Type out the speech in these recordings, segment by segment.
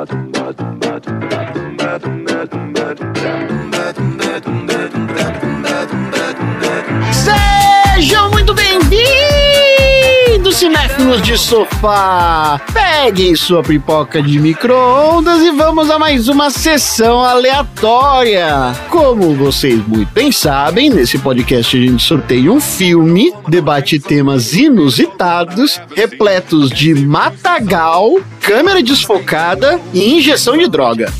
ba dum ba dum ba dum de sofá! Peguem sua pipoca de micro-ondas e vamos a mais uma sessão aleatória! Como vocês muito bem sabem, nesse podcast a gente sorteia um filme, debate temas inusitados, repletos de matagal, câmera desfocada e injeção de droga.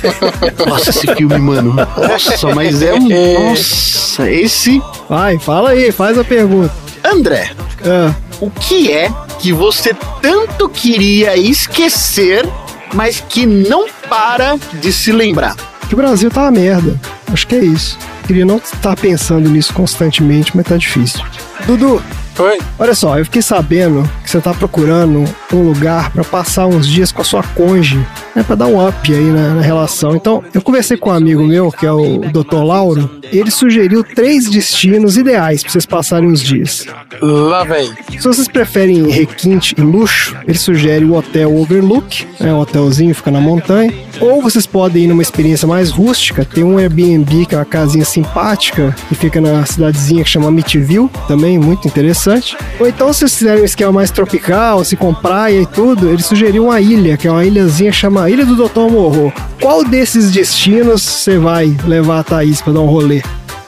Nossa, esse filme, mano. Nossa, mas é um. Nossa, esse. Vai, fala aí, faz a pergunta. André, Ah, o que é que você tanto queria esquecer, mas que não para de se lembrar? que o Brasil tá uma merda. Acho que é isso. Queria não estar pensando nisso constantemente, mas tá difícil. Dudu, Oi? olha só, eu fiquei sabendo que você tá procurando um lugar pra passar uns dias com a sua conge, né, pra dar um up aí na, na relação. Então, eu conversei com um amigo meu, que é o Dr. Lauro, e ele sugeriu três destinos ideais pra vocês passarem uns dias. Lá vem. Se vocês preferem requinte e luxo, ele sugere o Hotel Overlook, é um hotelzinho, fica na montanha. Ou vocês podem ir numa experiência mais rústica, tem um Airbnb, que é uma casinha simpática, que fica na cidadezinha que chama Amityville, também muito interessante. Ou então, se vocês quiserem um esquema mais tropical, se com praia e tudo, ele sugeriu uma ilha, que é uma ilhazinha que chama Ilha do Dr. Morro. Qual desses destinos você vai levar a Thaís pra dar um rolê?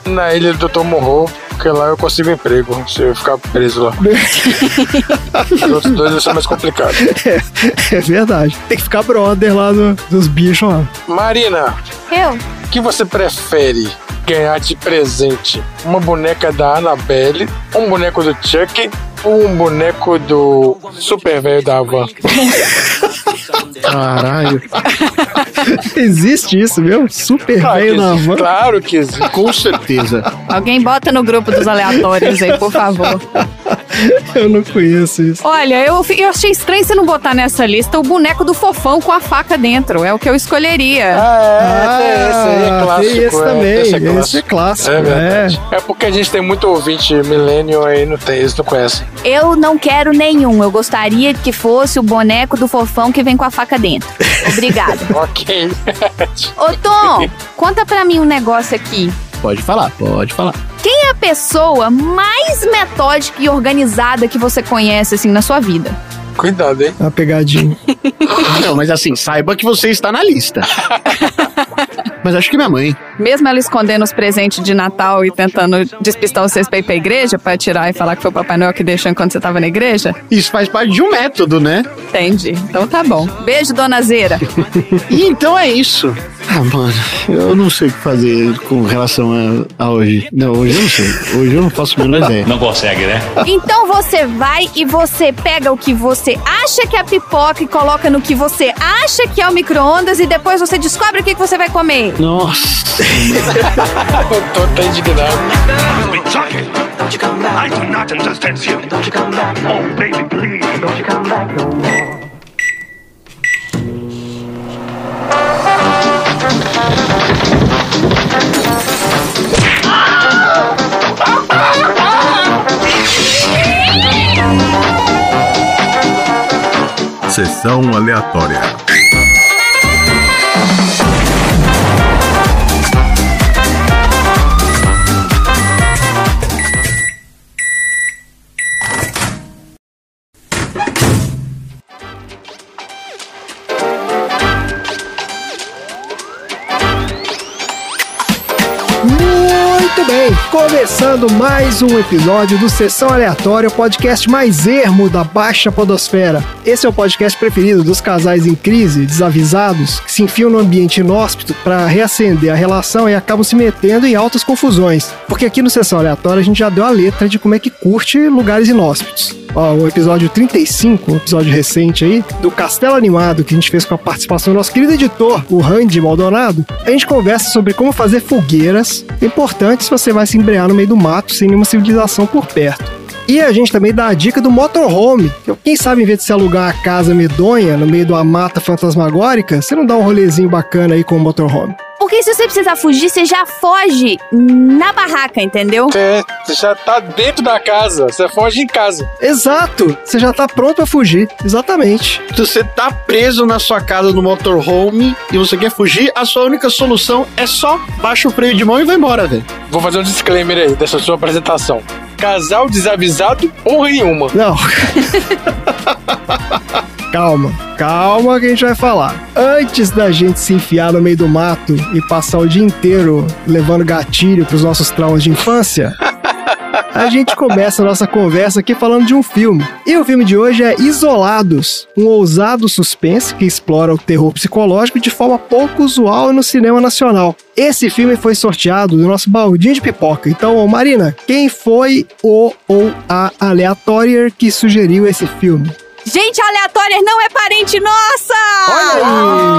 Na ilha do Dr. Morro, porque lá eu consigo emprego, se eu ficar preso lá. Os outros dois vai ser mais complicado. É, é verdade. Tem que ficar brother lá do- dos bichos lá. Marina, Eu? o que você prefere ganhar de presente? Uma boneca da Annabelle, um boneco do Chuck ou um boneco do super velho da Havan? Caralho. Existe isso, viu? Super Claro que velho na van. Claro que existe. Com certeza. Alguém bota no grupo dos aleatórios aí, por favor. Eu não conheço isso. Olha, eu, eu achei estranho você não botar nessa lista o boneco do fofão com a faca dentro. É o que eu escolheria. Ah, é, tem esse aí é clássico. tem esse é, também. esse é Esse é clássico. clássico. É É, verdade. É porque a gente tem muito ouvinte millennial aí, não tem, eles não conhecem. Eu não quero nenhum. Eu gostaria que fosse o boneco do fofão que vem com a faca dentro. Obrigada. ok. Ô, Tom, conta pra mim um negócio aqui. Pode falar, pode falar. Quem é a pessoa mais metódica e organizada que você conhece, assim, na sua vida? Cuidado, hein? Uma pegadinha. Não, mas assim, saiba que você está na lista. Mas acho que minha mãe. Mesmo ela escondendo os presentes de Natal e tentando despistar vocês pra ir pra igreja, pra tirar e falar que foi o Papai Noel que deixou enquanto você tava na igreja? Isso faz parte de um método, né? Entendi. Então tá bom. Beijo, dona Zeira. E então é isso. Ah, mano, eu não sei o que fazer com relação a, a hoje. Não, hoje eu não sei. Hoje eu não faço a menor ideia. Não consegue, né? Então você vai e você pega o que você acha que é pipoca e coloca no que você acha que é o micro-ondas e depois você descobre o que, que você vai comer. Nossa. Eu tô até indignado. Don't you come back. I do not understand you. Don't you come back. Oh, baby, please. Don't you come back Sessão aleatória. Começando mais um episódio do Sessão Aleatória, o podcast mais ermo da Baixa Podosfera. Esse é o podcast preferido dos casais em crise, desavisados, que se enfiam no ambiente inóspito para reacender a relação e acabam se metendo em altas confusões. Porque aqui no Sessão Aleatória a gente já deu a letra de como é que curte lugares inóspitos. Ó, o episódio 35, um episódio recente aí, do Castelo Animado, que a gente fez com a participação do nosso querido editor, o Randy Maldonado, a gente conversa sobre como fazer fogueiras importantes se você vai se embrear no meio do mato sem nenhuma civilização por perto. E a gente também dá a dica do motorhome. que Quem sabe, em vez de se alugar uma casa medonha no meio de uma mata fantasmagórica, você não dá um rolezinho bacana aí com o motorhome. Por Porque se você precisar fugir, você já foge na barraca, entendeu? Você você já tá dentro da casa. Você foge em casa. Exato! Você já tá pronto pra fugir. Exatamente. Se você tá preso na sua casa no motorhome e você quer fugir, a sua única solução é só baixa o freio de mão e vai embora, velho. Vou fazer um disclaimer aí dessa sua apresentação. Casal desavisado, porra nenhuma. Não. calma, calma que a gente vai falar. Antes da gente se enfiar no meio do mato e passar o dia inteiro levando gatilho pros nossos traumas de infância, a gente começa a nossa conversa aqui falando de um filme. E o filme de hoje é Isolados, um ousado suspense que explora o terror psicológico de forma pouco usual no cinema nacional. Esse filme foi sorteado do nosso baldinho de pipoca. Então, Marina, quem foi o ou a aleatória que sugeriu esse filme? Gente aleatória não é parente nossa!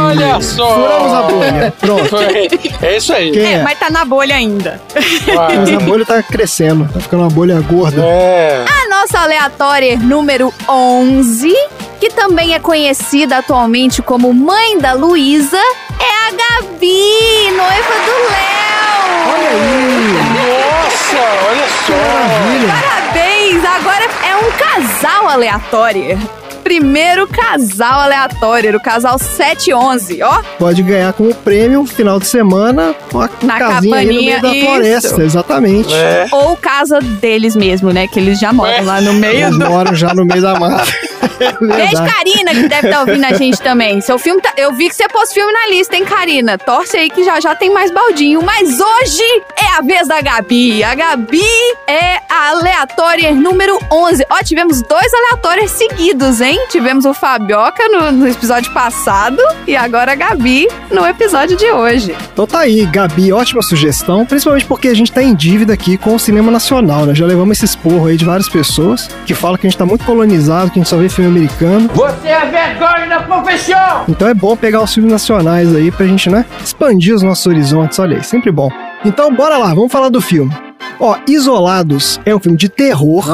Olha só! Furamos a bolha. Pronto. Foi- É isso aí. Quem É, é? mas tá na bolha ainda. Mas a bolha tá crescendo, tá ficando uma bolha gorda. É. A nossa aleatória número 11, que também é conhecida atualmente como mãe da Luísa, é a Gabi, noiva do Léo! Olha aí! Nossa, olha só. Maravilha! Parabéns! Agora é um casal aleatório. Primeiro casal aleatório, o casal 711, ó. Pode ganhar como prêmio final de semana uma Na casinha aí no meio da isso. floresta, exatamente. É. Ou casa deles mesmo, né? Que eles já moram Ué? lá no meio Eles do... moram já no meio da mata. Beijo. Karina, que deve estar ouvindo a gente também. Seu filme tá- Eu vi que você pôs filme na lista, hein, Karina? Torce aí que já já tem mais baldinho. Mas hoje é a vez da Gabi. A Gabi é a aleatória número 11. Ó, tivemos dois aleatórios seguidos, hein? Tivemos o Fabioca no, no episódio passado e agora a Gabi no episódio de hoje. Então tá aí, Gabi, ótima sugestão, principalmente porque a gente tá em dívida aqui com o cinema nacional, né? Já levamos esse esporro aí de várias pessoas que falam que a gente tá muito colonizado, que a gente só vê filme americano. Você é vergonha da profissão! Então é bom pegar os filmes nacionais aí pra gente, né, expandir os nossos horizontes, olha aí, sempre bom. Então bora lá, vamos falar do filme. Ó, Isolados é um filme de terror.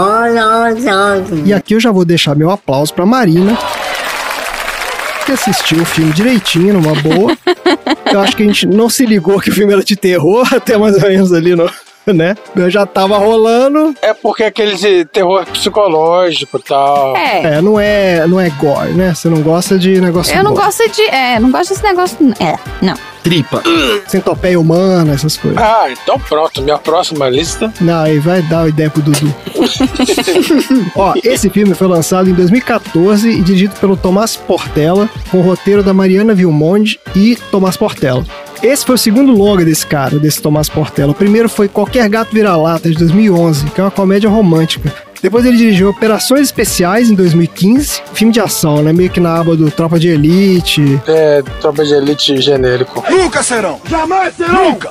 E aqui eu já vou deixar meu aplauso pra Marina. Que assistiu o filme direitinho, numa boa. Eu acho que a gente não se ligou que o filme era de terror, até mais ou menos ali, no, né? Eu já tava rolando. É porque aquele de terror psicológico e tal. É. É, não é, não é gore, né? Você não gosta de negócio Eu não gore. gosto de. É, não gosto desse negócio. É, não. Tripa. Centopeia humana, essas coisas. Ah, então pronto. Minha próxima lista. Não, aí vai dar uma ideia pro Dudu. Ó, esse filme foi lançado em 2014 e dirigido pelo Tomás Portela, com o roteiro da Mariana Vilmonde e Tomás Portela. Esse foi o segundo longa desse cara, desse Tomás Portela. O primeiro foi Qualquer Gato Vira-Lata, de 2011, que é uma comédia romântica. Depois ele dirigiu Operações Especiais, em 2015, filme de ação, né? Meio que na aba do Tropa de Elite, É, tropa de elite genérico.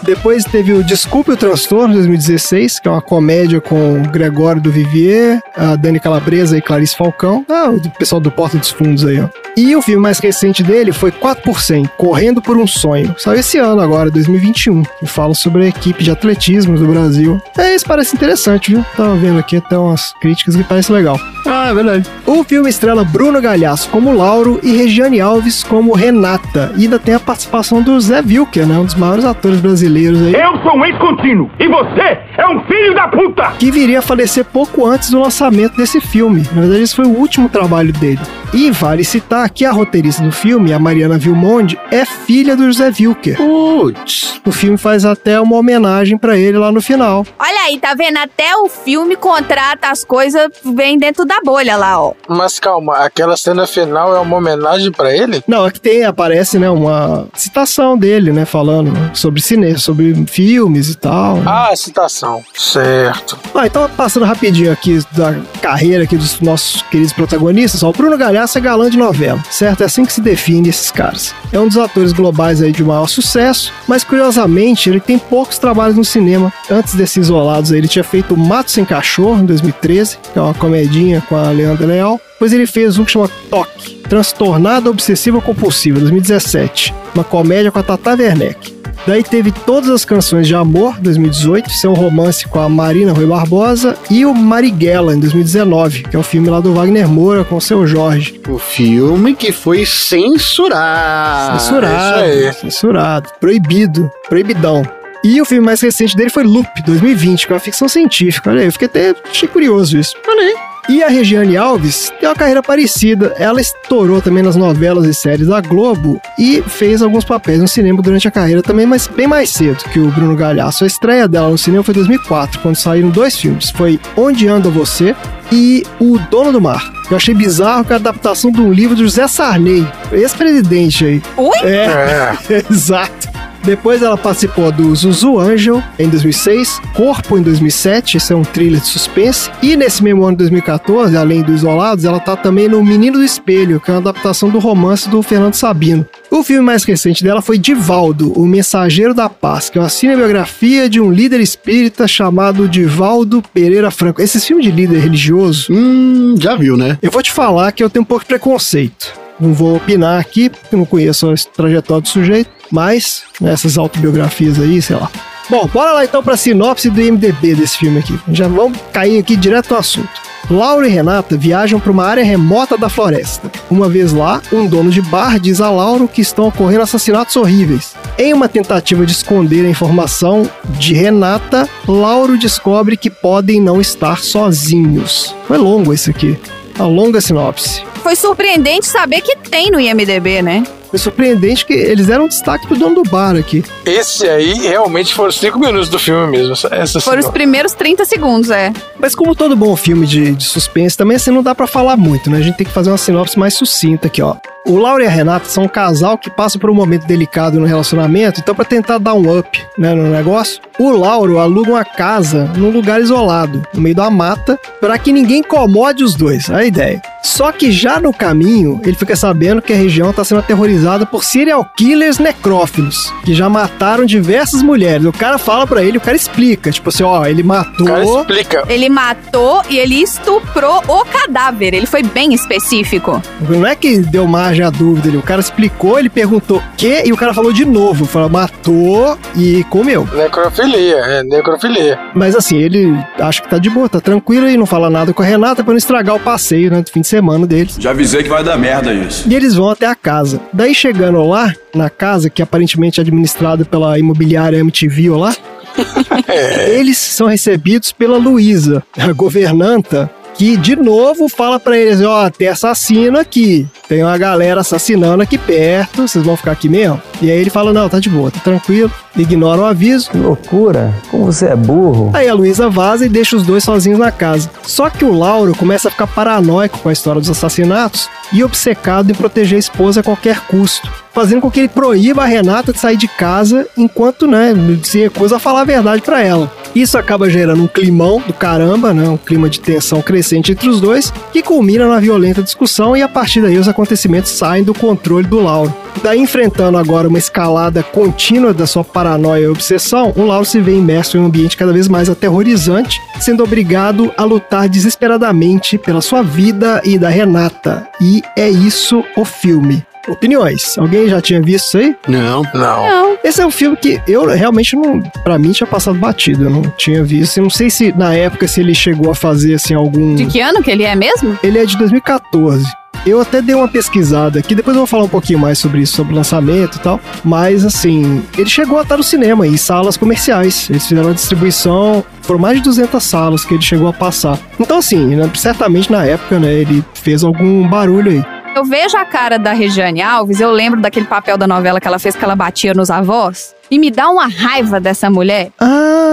Depois teve o Desculpe o Transtorno, 2016, que é uma comédia com o Gregório do Vivier, a Dani Calabresa e Clarice Falcão. Ah, o pessoal do Porta dos Fundos aí, ó. E o filme mais recente dele foi 4%, Correndo por um Sonho. Saiu esse ano agora, 2021, que fala sobre a equipe de atletismo do Brasil. É, isso parece interessante, viu? Tava vendo aqui até umas críticas que parece legal. Ah, é verdade. O filme estrela Bruno Galhaço como Lauro e Regiane Alves como Renata. E ainda tem a participação do Zé Wilker, né? Um dos maiores atores brasileiros aí. Eu sou um ex-contínuo e você é um filho da puta! que viria a falecer pouco antes do lançamento desse filme. Na verdade, esse foi o último trabalho dele. E vale citar que a roteirista do filme, a Mariana Vilmonde, é filha do José Wilker. Putz. O filme faz até uma homenagem pra ele lá no final. Olha aí, tá vendo? Até o filme contrata as coisas, vem dentro da bolha lá, ó. Mas calma, aquela cena final é uma homenagem pra ele? Não, aqui tem, aparece, né, uma citação dele, né, falando sobre cinema, sobre filmes e tal. né? Ah, citação. Certo. Ah, então passando rapidinho aqui da carreira aqui dos nossos queridos protagonistas, ó, o Bruno Galhaço é galã de novela, certo? É assim que se define esses caras. É um dos atores globais aí de maior sucesso, mas curiosamente ele tem poucos trabalhos no cinema. Antes desses isolados ele tinha feito Mato Sem Cachorro, em 2013, que é uma comedinha com a Leandra Leal. Depois ele fez um que chama Toque, Transtornada Obsessiva Compulsiva, 2017, uma comédia com a Tata Werneck. Daí teve Todas as Canções de Amor, 2018, isso é um romance com a Marina Rui Barbosa, e o Marighella, em 2019, que é o filme lá do Wagner Moura com o seu Jorge. O filme que foi censurado. Censurado, aí. censurado, proibido, proibidão. E o filme mais recente dele foi Loop, 2020, que é uma ficção científica. Olha aí, eu fiquei até achei curioso isso. Olha aí. E a Regiane Alves tem uma carreira parecida. Ela estourou também nas novelas e séries da Globo e fez alguns papéis no cinema durante a carreira também, mas bem mais cedo que o Bruno Galhaço. A estreia dela no cinema foi em 2004, quando saíram dois filmes. Foi Onde Anda Você e O Dono do Mar. Eu achei bizarro que é a adaptação de um livro do José Sarney, ex-presidente aí. Ui? É, É. exato. Depois ela participou do Zuzu Angel em 2006, Corpo em 2007, esse é um thriller de suspense. E nesse mesmo ano de 2014, além do Isolados, ela tá também no Menino do Espelho, que é uma adaptação do romance do Fernando Sabino. O filme mais recente dela foi Divaldo, o Mensageiro da Paz, que é uma cinebiografia de um líder espírita chamado Divaldo Pereira Franco. Esses filmes de líder religioso, Hum, já viu, né? eu vou te falar que eu tenho um pouco de preconceito. Não vou opinar aqui, porque eu não conheço a trajetória do sujeito, mas nessas autobiografias aí, sei lá. Bom, bora lá então pra sinopse do IMDB desse filme aqui. Já vamos cair aqui direto ao assunto. Laura e Renata viajam para uma área remota da floresta. Uma vez lá, um dono de bar diz a Laura que estão ocorrendo assassinatos horríveis. Em uma tentativa de esconder a informação de Renata, Lauro descobre que podem não estar sozinhos. Foi longo esse aqui. A longa sinopse. Foi surpreendente saber que tem no IMDB, né? Foi surpreendente que eles deram destaque pro dono do bar aqui. Esse aí realmente foram cinco minutos do filme mesmo. essa- Foram os primeiros 30 segundos, é. Mas como todo bom filme de, de suspense, também assim não dá pra falar muito, né? A gente tem que fazer uma sinopse mais sucinta aqui, ó. O Laura e a Renata são um casal que passa por um momento delicado no relacionamento, então pra tentar dar um up, né, no negócio, o Lauro aluga uma casa num lugar isolado, no meio da mata, pra que ninguém incomode os dois, é a ideia. Só que já no caminho, ele fica sabendo que a região tá sendo aterrorizada por serial killers necrófilos, que já mataram diversas mulheres. O cara fala pra ele, o cara explica, tipo assim, ó, ele matou... O cara explica. Ele matou e ele estuprou o cadáver. Ele foi bem específico. Não é que deu margem à dúvida ali. O cara explicou, ele perguntou o quê e o cara falou de novo. Falou, matou e comeu. Necrofilia, é, necrofilia. Mas assim, ele acha que tá de boa, tá tranquilo e não fala nada com a Renata pra não estragar o passeio, né, do fim de semana deles. Já avisei que vai dar merda isso. E eles vão até a casa. Daí chegando lá, na casa, que aparentemente é administrada pela imobiliária MTV lá, eles são recebidos pela Luísa, a governanta, que de novo fala pra eles: ó, tem assassino aqui. Tem uma galera assassinando aqui perto, vocês vão ficar aqui mesmo? E aí ele fala: não, tá de boa, tá tranquilo, ignora o aviso. Loucura, como você é burro. Aí a Luísa vaza e deixa os dois sozinhos na casa. Só que o Lauro começa a ficar paranoico com a história dos assassinatos e obcecado em proteger a esposa a qualquer custo, fazendo com que ele proíba a Renata de sair de casa enquanto, né, se recusa a falar a verdade pra ela. Isso acaba gerando um climão do caramba, né, um clima de tensão crescente entre os dois, que culmina numa violenta discussão e a partir daí os acontecimentos saem do controle do Lauro. Daí, enfrentando agora uma escalada contínua da sua paranoia e obsessão, o Lauro se vê imerso em um ambiente cada vez mais aterrorizante, sendo obrigado a lutar desesperadamente pela sua vida e da Renata. E é isso o filme. Opiniões. Alguém já tinha visto isso aí? Não. Não. Não. Esse é um filme que eu realmente não, Pra mim tinha passado batido, eu não tinha visto. Eu não sei se na época se ele chegou a fazer assim algum De que ano que ele é mesmo? ele é de 2014. Eu até dei uma pesquisada aqui, depois eu vou falar um pouquinho mais sobre isso, sobre o lançamento e tal. Mas assim, ele chegou a estar no cinema, em salas comerciais. Eles fizeram uma distribuição, foram mais de 200 salas que ele chegou a passar. Então, assim, né, certamente na época, né, ele fez algum barulho aí. Eu vejo a cara da Regiane Alves, eu lembro daquele papel da novela que ela fez que ela batia nos avós. E me dá uma raiva dessa mulher. Ah,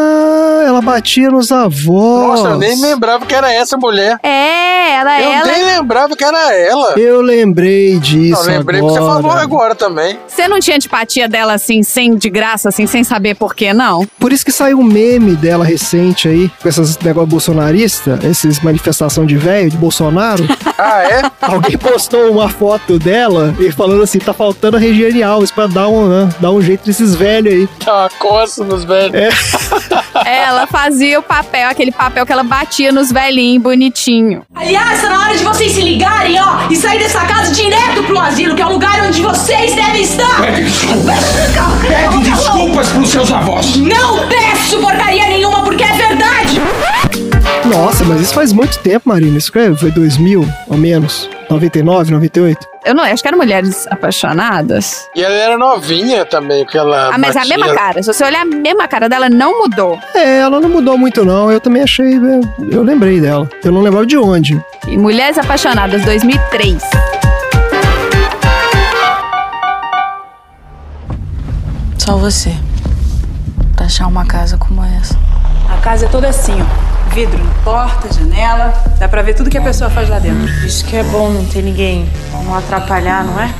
ela batia nos avós. Nossa, eu nem lembrava que era essa mulher. É, era Eu ela. nem lembrava que era ela. Eu lembrei disso. Não, lembrei agora. que você falou agora também. Você não tinha antipatia dela assim, sem de graça, assim, sem saber por quê, não? Por isso que saiu um meme dela recente aí, com esses negócios bolsonaristas, esses manifestação de velho, de Bolsonaro. Ah, é? Alguém postou uma foto dela e falando assim: tá faltando a Regiane Alves pra dar um, né, dar um jeito desses velhos aí. Tá uma coça nos velhos. É, ela fazia o papel, aquele papel que ela batia nos velhinhos bonitinho. Aliás, tá na hora de vocês se ligarem, ó, e sair dessa casa direto pro asilo, que é o lugar onde vocês devem estar. Pede desculpas. Pede desculpas pros seus avós. Não peço porcaria nenhuma, porque é verdade. Nossa, mas isso faz muito tempo, Marina. Isso que foi 2000, ou menos. 99, 98. Eu não acho que eram mulheres apaixonadas. E ela era novinha também, que ela Ah, mas a batia. mesma cara. Se você olhar a mesma cara dela, não mudou. É, ela não mudou muito, não. Eu também achei. é, Eu lembrei dela. Eu não lembrava de onde. E Mulheres Apaixonadas, 2003. Só você. Pra achar uma casa como essa. A casa é toda assim, ó. Vidro porta, janela. Dá pra ver tudo que a pessoa faz lá dentro. Isso que é bom não ter ninguém. Não atrapalhar, não é?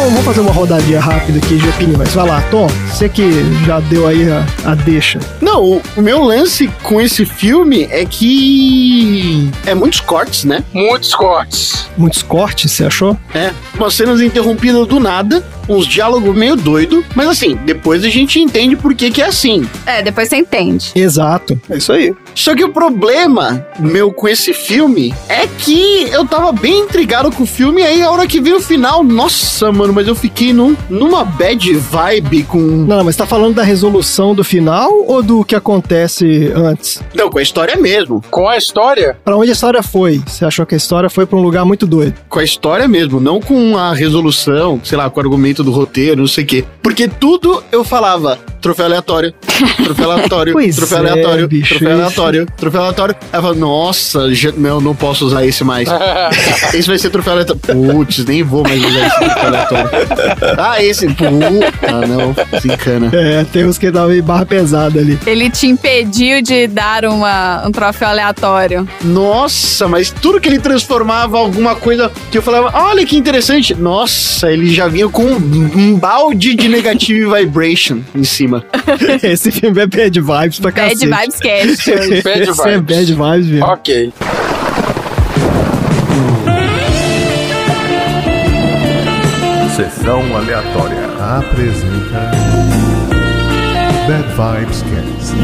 Então vamos fazer uma rodadinha rápida aqui de opiniões. Vai lá, Tom. Você que já deu aí a, a deixa. Não, o, o meu lance com esse filme é que é muitos cortes, né? Muitos cortes. Muitos cortes, você achou? É, umas cenas interrompidas do nada, uns diálogos meio doido, mas assim, depois a gente entende por que que é assim. É, depois você entende. Exato. É isso aí. Só que o problema meu com esse filme é que eu tava bem intrigado com o filme, e aí a hora que veio o final, nossa, mano, mas eu fiquei num, numa bad vibe com. Não, mas tá falando da resolução do final ou do que acontece antes? Não, com a história mesmo. Com a história? Pra onde a história foi? Você achou que a história foi pra um lugar muito doido? Com a história mesmo, não com a resolução, sei lá, com o argumento do roteiro, não sei o quê. Porque tudo eu falava, troféu aleatório, troféu aleatório, Pois troféu é, aleatório, bicho, troféu isso. aleatório, troféu aleatório. Eu falava, nossa, já, não, não posso usar esse mais. esse vai ser troféu aleatório. Putz, nem vou mais usar esse troféu aleatório. Ah, esse, puta, não, desencana. É, tem uns que dá meio barra pesada ali. Ele te impediu de dar uma, um troféu aleatório. Nossa, mas tudo que ele transformava alguma coisa que eu falava, olha que interessante. Nossa, ele já vinha com um, um balde de negative vibration em cima. Esse filme é bad vibes pra Bad cacete. Vibes Cast. Bad Esse é bad vibes mesmo. Ok. Sessão aleatória. Apresenta Bad Vibes Cast.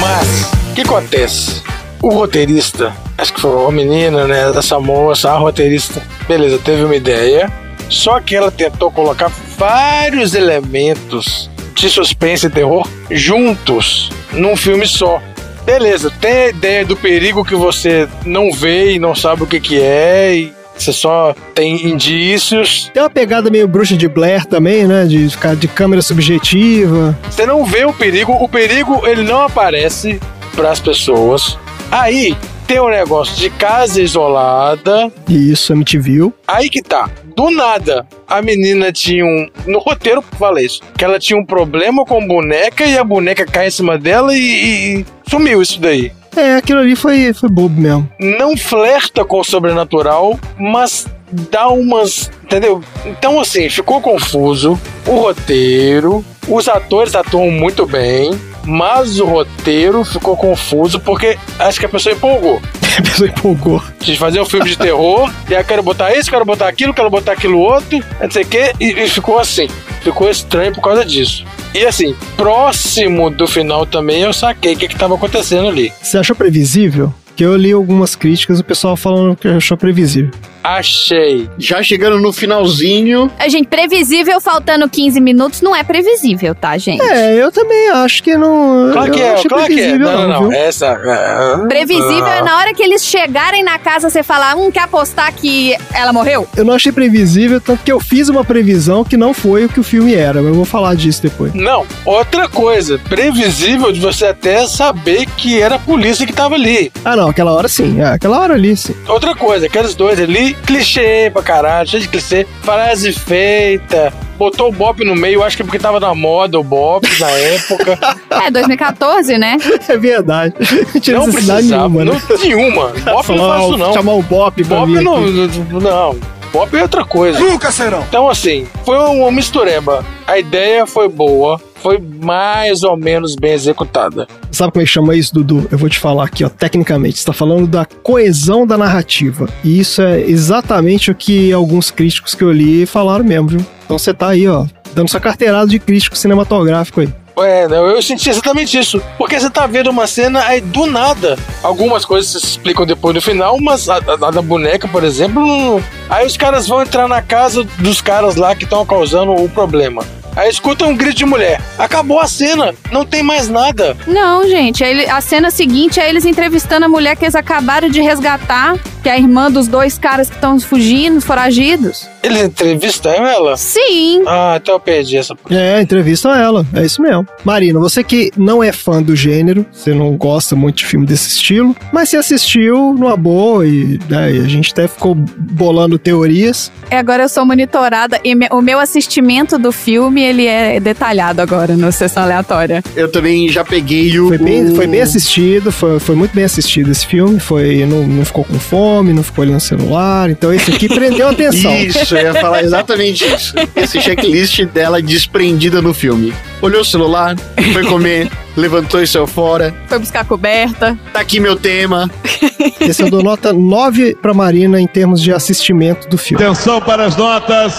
Mas, o que acontece? O roteirista, acho que foi a menina, né? Essa moça, a roteirista, beleza, teve uma ideia. Só que ela tentou colocar vários elementos de suspense e terror juntos num filme só. Beleza, tem a ideia do perigo que você não vê e não sabe o que, que é, e você só tem indícios. Tem uma pegada meio bruxa de Blair também, né? De ficar de câmera subjetiva. Você não vê o perigo, o perigo ele não aparece para as pessoas. Aí tem o negócio de casa isolada. Isso, MTV. Aí que tá. Do nada, a menina tinha um. No roteiro falei isso. Que ela tinha um problema com boneca e a boneca cai em cima dela e, e- e sumiu isso daí. É, aquilo ali foi, foi bobo mesmo. Não flerta com o sobrenatural, mas dá umas. Entendeu? Então, assim, ficou confuso. O roteiro, os atores atuam muito bem, mas o roteiro ficou confuso porque acho que a pessoa empolgou. A pessoa empolgou. De fazer um filme de terror, e aí quero botar isso, quero botar aquilo, quero botar aquilo outro, não sei o quê, e, e ficou assim. Ficou estranho por causa disso. E assim, próximo do final também eu saquei o que, que tava acontecendo ali. Você achou previsível? Que eu li algumas críticas o pessoal falando que achou previsível. Achei. Já chegando no finalzinho. A gente, previsível faltando 15 minutos não é previsível, tá, gente? É, eu também acho que não. Claro eu que é, claro que é. Não, não, não. Essa. é, Previsível é na hora que eles chegarem na casa você falar, hum, quer apostar que ela morreu? Eu não achei previsível, tanto que eu fiz uma previsão que não foi o que o filme era, mas eu vou falar disso depois. Não, outra coisa, previsível de você até saber que era a polícia que tava ali. Ah, não, aquela hora sim, é, aquela hora ali sim. Outra coisa, aqueles dois ali, clichê pra caralho, cheio de clichê, frase feita, botou o Bop no meio, acho que porque tava na moda o Bop na época. É, 2014, né? É verdade. Não tinha não precisava, nenhuma, né? não, nenhuma. Bop não faz isso não. Chamar o Bop pra Bop não, aqui. não. Bop é outra coisa. Nunca serão. Então, assim, foi uma mistureba. A ideia foi boa, foi mais ou menos bem executada. Sabe como é que chama isso, Dudu? Eu vou te falar aqui, ó, tecnicamente. Você tá falando da coesão da narrativa. E isso é exatamente o que alguns críticos que eu li falaram mesmo, viu? Então você tá aí, ó, dando sua carteirada de crítico cinematográfico aí. É, eu senti exatamente isso. Porque você tá vendo uma cena aí do nada. Algumas coisas se explicam depois no final, mas a, a- a da boneca, por exemplo, aí os caras vão entrar na casa dos caras lá que estão causando o problema. Aí escuta um grito de mulher. Acabou a cena, não tem mais nada. Não, gente, a cena seguinte é eles entrevistando a mulher que eles acabaram de resgatar, que é a irmã dos dois caras que estão fugindo, foragidos. Eles entrevistam ela? Sim. Ah, então eu perdi essa. É, entrevista ela, é isso mesmo. Marina, você que não é fã do gênero, você não gosta muito de filme desse estilo, mas você assistiu numa boa e, né, e a gente até ficou bolando teorias. E agora eu sou monitorada e me- o meu assistimento do filme, ele é detalhado agora no Sessão Aleatória. Eu também já peguei o. Foi bem, foi bem assistido, foi, foi muito bem assistido esse filme, foi, não, não ficou com fome, não ficou olhando o celular, então esse aqui prendeu a atenção. Isso, eu ia falar exatamente isso. Esse checklist dela desprendida no filme. Olhou o celular, foi comer, levantou e saiu fora. Foi buscar coberta. Tá aqui meu tema. Esse eu dou nota 9 pra Marina em termos de assistimento do filme. Atenção para as notas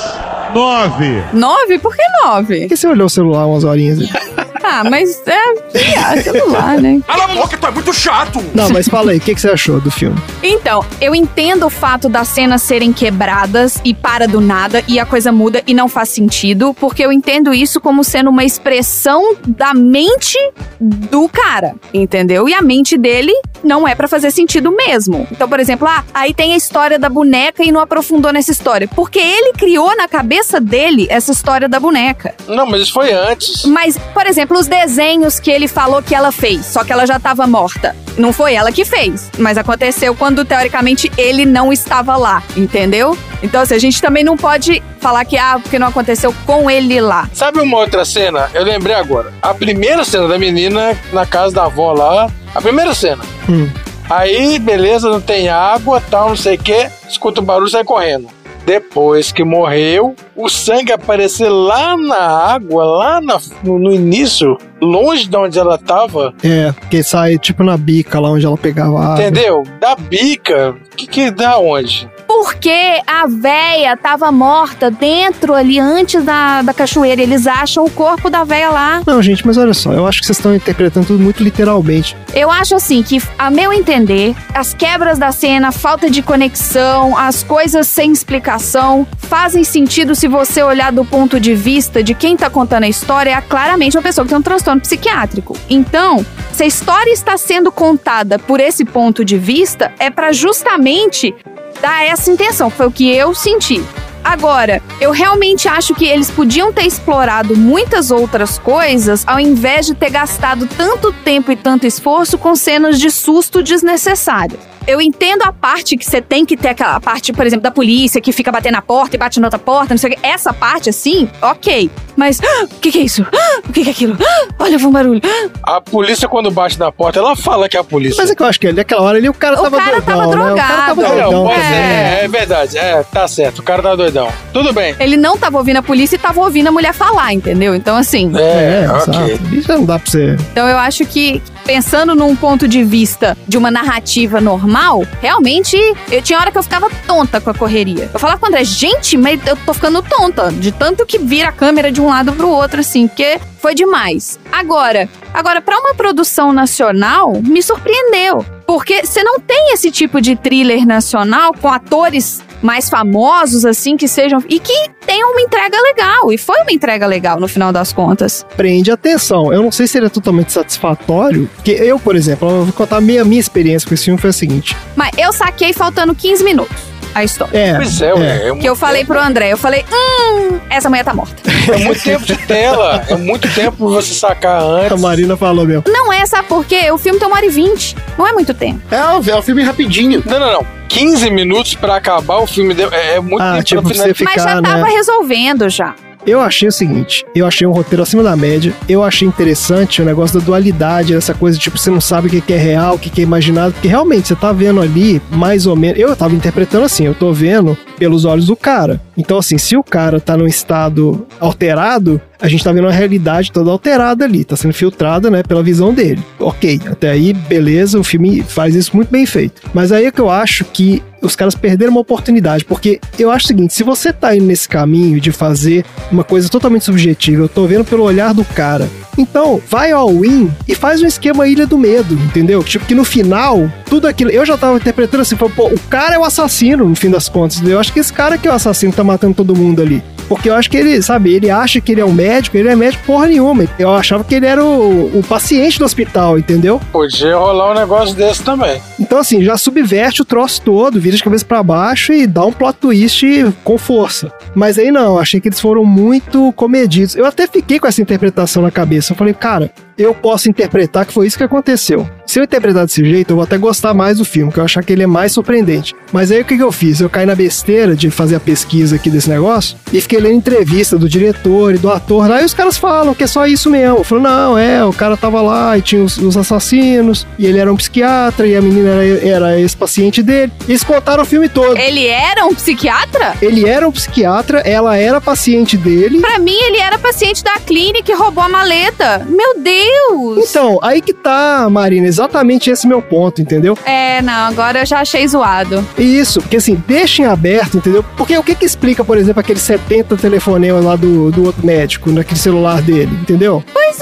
9. Nove? Por que nove? Por que você olhou o celular umas horinhas? Ah, mas é, celular, né? Cala a boca, tu é muito chato! Não, mas fala aí, o que, que você achou do filme? Então, eu entendo o fato das cenas serem quebradas e para do nada e a coisa muda e não faz sentido, porque eu entendo isso como sendo uma expressão da mente do cara, entendeu? E a mente dele não é pra fazer sentido mesmo. Então, por exemplo, ah, aí tem a história da boneca e não aprofundou nessa história, porque ele criou na cabeça dele essa história da boneca. Não, mas isso foi antes. Mas, por exemplo, os desenhos que ele falou que ela fez, só que ela já estava morta. Não foi ela que fez, mas aconteceu quando, teoricamente, ele não estava lá, entendeu? Então, assim, a gente também não pode falar que, ah, porque não aconteceu com ele lá. Sabe uma outra cena? Eu lembrei agora. A primeira cena da menina na casa da avó lá. A primeira cena. Hum. Aí, beleza, não tem água, tal, não sei o quê. Escuta o barulho e sai correndo. Depois que morreu, o sangue aparecer lá na água, lá na- no, no início, longe de onde ela tava. É, que sai tipo na bica lá onde ela pegava a água. Entendeu? Da bica. Que que dá onde? Porque a véia tava morta dentro ali, antes da, da cachoeira. Eles acham o corpo da véia lá. Não, gente, mas olha só, eu acho que vocês estão interpretando tudo muito literalmente. Eu acho assim que, a meu entender, as quebras da cena, a falta de conexão, as coisas sem explicação fazem sentido se você olhar do ponto de vista de quem tá contando a história é claramente uma pessoa que tem um transtorno psiquiátrico. Então, se a história está sendo contada por esse ponto de vista, é pra justamente dar essa intenção. Foi o que eu senti. Agora, eu realmente acho que eles podiam ter explorado muitas outras coisas ao invés de ter gastado tanto tempo e tanto esforço com cenas de susto desnecessárias. Eu entendo a parte que você tem que ter aquela parte, por exemplo, da polícia que fica batendo na porta e bate na outra porta, não sei o que. Essa parte, assim, ok. Mas, "Ah, o que, que é isso? Ah, o que, que é aquilo? Ah, olha, foi um barulho. Ah, A polícia, quando bate na porta, ela fala que é a polícia. Mas é que eu acho que ali, naquela hora ali, o cara tava cara doidão, tava né? O cara tava drogado. Não, doidão. pois né? é, é verdade. É, tá certo. O cara tá doidão. Tudo bem. Ele não tava ouvindo a polícia e tava ouvindo a mulher falar, entendeu? Então, assim. É, É, ok. Isso não dá pra você. Então eu acho que, pensando num ponto de vista de uma narrativa normal, realmente eu tinha hora que eu ficava tonta com a correria. Eu falava com o André, gente, mas eu tô ficando tonta, de tanto que vira a câmera de um lado pro outro, assim, porque foi demais. Agora, agora para uma produção nacional, me surpreendeu. Porque você não tem esse tipo de thriller nacional com atores mais famosos, assim, que sejam. e que tenham uma entrega legal. E foi uma entrega legal no final das contas. Prende atenção. Eu não sei se ele é totalmente satisfatório, porque eu, por exemplo, eu vou contar a minha, minha experiência com esse filme foi a seguinte. Mas eu saquei faltando 15 minutos a história. É, Pois é, ué. É, Que eu falei pro André, eu falei, hum, essa mulher tá morta. é muito tempo de tela. É muito tempo pra você sacar a antes. Marina falou mesmo. Não é, sabe por quê? O filme tem uma hora e vinte. Não é muito tempo. É, o- é o filme rapidinho. Não, não, não. 15 minutos pra acabar o filme. É, é muito Ah, tempo tipo, pra você finalizar. Mas já Ficar, tava né? resolvendo já. Eu achei o seguinte: eu achei um roteiro acima da média. Eu achei interessante o negócio da dualidade, essa coisa tipo, você não sabe o que é real, o que que é imaginado, porque realmente você tá vendo ali, mais ou menos. Eu tava interpretando assim, eu tô vendo pelos olhos do cara. Então, assim, se o cara tá num estado alterado, a gente tá vendo uma realidade toda alterada ali, tá sendo filtrada, né, pela visão dele. Ok, até aí, beleza, o filme faz isso muito bem feito. Mas aí é que eu acho que os caras perderam uma oportunidade, porque eu acho o seguinte, se você tá indo nesse caminho de fazer uma coisa totalmente subjetiva, eu tô vendo pelo olhar do cara, então, vai ao win e faz um esquema Ilha do Medo, entendeu? Tipo, que no final, tudo aquilo. Eu já tava interpretando assim, pô, o cara é o assassino, no fim das contas. Eu acho que esse cara que é o assassino tá matando todo mundo ali. Porque eu acho que ele, sabe, ele acha que ele é um médico, ele é médico porra nenhuma. Eu achava que ele era o, o paciente do hospital, entendeu? Podia rolar um negócio desse também. Então, assim, já subverte o troço todo, vira de cabeça para baixo e dá um plot twist com força. Mas aí não, achei que eles foram muito comedidos. Eu até fiquei com essa interpretação na cabeça. Eu falei, cara, eu posso interpretar que foi isso que aconteceu. Se eu interpretar desse jeito, eu vou até gostar mais do filme, que eu achar que ele é mais surpreendente. Mas aí o que, que eu fiz? Eu caí na besteira de fazer a pesquisa aqui desse negócio e fiquei lendo entrevista do diretor e do ator e os caras falam que é só isso mesmo. Eu falo, não, é, o cara tava lá e tinha os, os assassinos, e ele era um psiquiatra, e a menina era, era esse paciente dele. E eles contaram o filme todo. Ele era um psiquiatra? Ele era um psiquiatra, ela era paciente dele. Pra mim, ele era paciente da clínica e roubou a maleta. Meu Deus! Então, aí que tá, Marina, exatamente esse meu ponto, entendeu? É, não, agora eu já achei zoado. Isso, porque assim, deixem aberto, entendeu? Porque o que que explica, por exemplo, aquele 70 telefonemas lá do, do outro médico, naquele celular dele, entendeu? Pois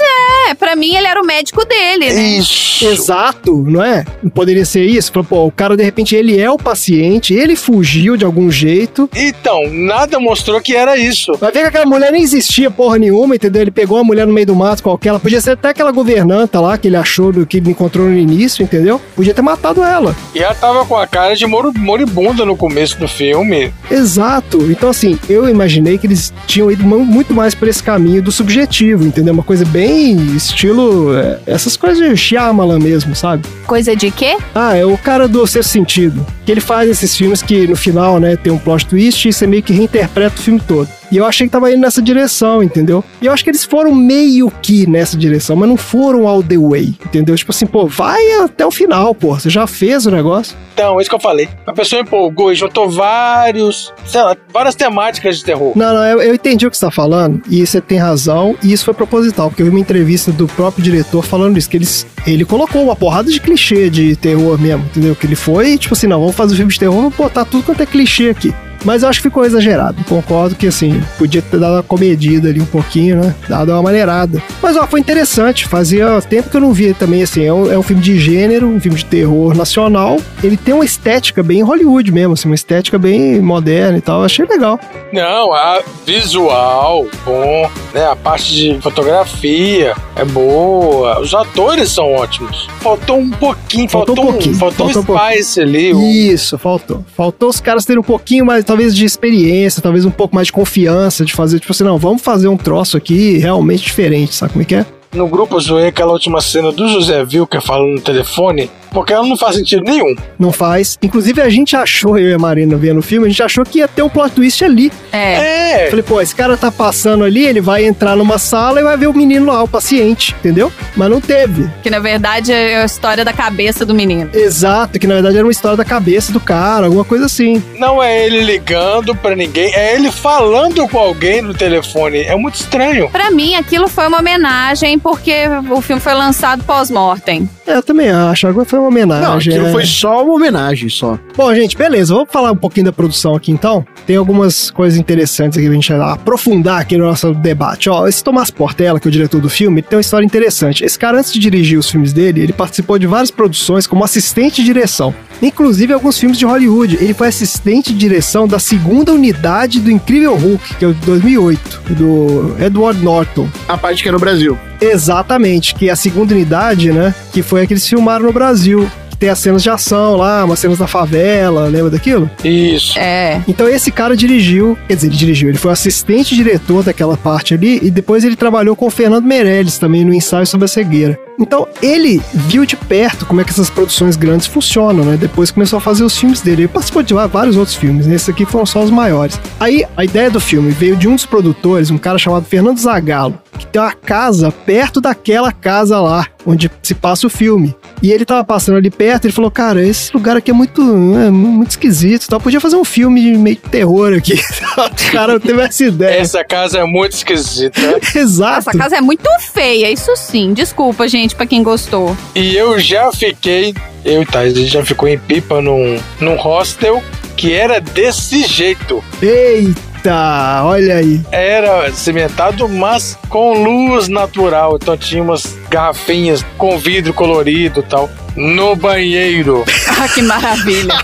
é, pra mim ele era o médico dele, né? Isso. Exato, não é? Não poderia ser isso? Pô, o cara, de repente, ele é o paciente, ele fugiu de algum jeito. Então, nada mostrou que era isso. Vai ver que aquela mulher nem existia porra nenhuma, entendeu? Ele pegou uma mulher no meio do mato qualquer, ela podia ser até aquela governanta lá que ele achou do que ele encontrou no início, entendeu? Podia ter matado ela. E ela tava com a cara de moribunda no começo do filme. Exato. Então, assim, eu imaginei que eles tinham ido mu- muito mais por esse caminho do subjetivo, entendeu? Uma coisa bem estilo. é, essas coisas de Shyamalan mesmo, sabe? Coisa de quê? Ah, é o cara do sexto sentido. Que ele faz esses filmes que no final, né, tem um plot twist e você meio que reinterpreta o filme todo. E eu achei que tava indo nessa direção, entendeu? E eu acho que eles foram meio que nessa direção, mas não foram all the way, entendeu? Tipo assim, pô, vai até o final, pô. Você já fez o negócio. Então, é isso que eu falei. A pessoa empolgou e juntou vários, sei lá, várias temáticas de terror. Não, não, eu, eu entendi o que você tá falando, e você tem razão, e isso foi proposital, porque eu vi uma entrevista do próprio diretor falando isso, que eles, ele colocou uma porrada de clichê de terror mesmo, entendeu? Que ele foi, tipo assim, não, vamos fazer um filme de terror, vamos botar tudo quanto é clichê aqui. Mas eu acho que ficou exagerado. Concordo que, assim, podia ter dado uma comedida ali um pouquinho, né? Dado uma maneirada. Mas, ó, foi interessante. Fazia tempo que eu não via também, assim. É um, é um filme de gênero, um filme de terror nacional. Ele tem uma estética bem Hollywood mesmo, assim. Uma estética bem moderna e tal. Achei legal. Não, a visual, bom, né? A parte de fotografia é boa. Os atores são ótimos. Faltou um pouquinho, faltou, Faltou um pouquinho, faltou, faltou um um spice ali. Isso, faltou. Faltou os caras terem um pouquinho mais, talvez, de experiência, talvez um pouco mais de confiança, de fazer, tipo assim, não, vamos fazer um troço aqui realmente diferente, sabe como é que é? No grupo eu zoei aquela última cena do José Vilker falando no telefone, porque ela não faz sentido nenhum. Não faz. Inclusive, a gente achou, eu e a Marina vendo o filme, a gente achou que ia ter um plot twist ali. É. É. Falei, pô, esse cara tá passando ali, ele vai entrar numa sala e vai ver o menino lá, o paciente, entendeu? Mas não teve. Que na verdade é a história da cabeça do menino. Exato, que na verdade era uma história da cabeça do cara, alguma coisa assim. Não é ele ligando pra ninguém, é ele falando com alguém no telefone. É muito estranho. Pra mim, aquilo foi uma homenagem porque o filme foi lançado pós-mortem. É, eu também acho. Agora foi uma homenagem. Não, aquilo é. foi só uma homenagem, só. Bom, gente, beleza. Vamos falar um pouquinho da produção aqui então. Tem algumas coisas interessantes aqui pra gente aprofundar aqui no nosso debate. Ó, esse Tomás Portela, que é o diretor do filme, tem uma história interessante. Esse cara, antes de dirigir os filmes dele, ele participou de várias produções como assistente de direção. Inclusive alguns filmes de Hollywood. Ele foi assistente de direção da segunda unidade do Incrível Hulk, que é o de 2008, do Edward Norton. A parte que é no Brasil. Exatamente, que é a segunda unidade, né? Que foi a que eles filmaram no Brasil. tem as cenas de ação lá, umas cenas da favela, lembra daquilo? Isso. É. Então esse cara dirigiu, quer dizer, ele dirigiu, ele foi assistente diretor daquela parte ali e depois ele trabalhou com o Fernando Meirelles também no ensaio sobre a cegueira. Então ele viu de perto como é que essas produções grandes funcionam, né? Depois começou a fazer os filmes dele. Ele participou de vários outros filmes, né? Esses aqui foram só os maiores. Aí a ideia do filme veio de um dos produtores, um cara chamado Fernando Zagallo, que tem uma casa perto daquela casa lá, onde se passa o filme. E ele tava passando ali perto, ele falou: Cara, esse lugar aqui é muito, é, muito esquisito. Tá? Podia fazer um filme de meio terror aqui. o cara teve essa ideia. Essa casa é muito esquisita. Exato. Essa casa é muito feia, isso sim. Desculpa, gente, pra quem gostou. E eu já fiquei, eu e Thais, a gente já ficou em pipa num, num hostel que era desse jeito. Eita, olha aí. Era cimentado, mas com luz natural. Então tinha umas garrafinhas com vidro colorido e tal. No banheiro. Ah, que maravilha.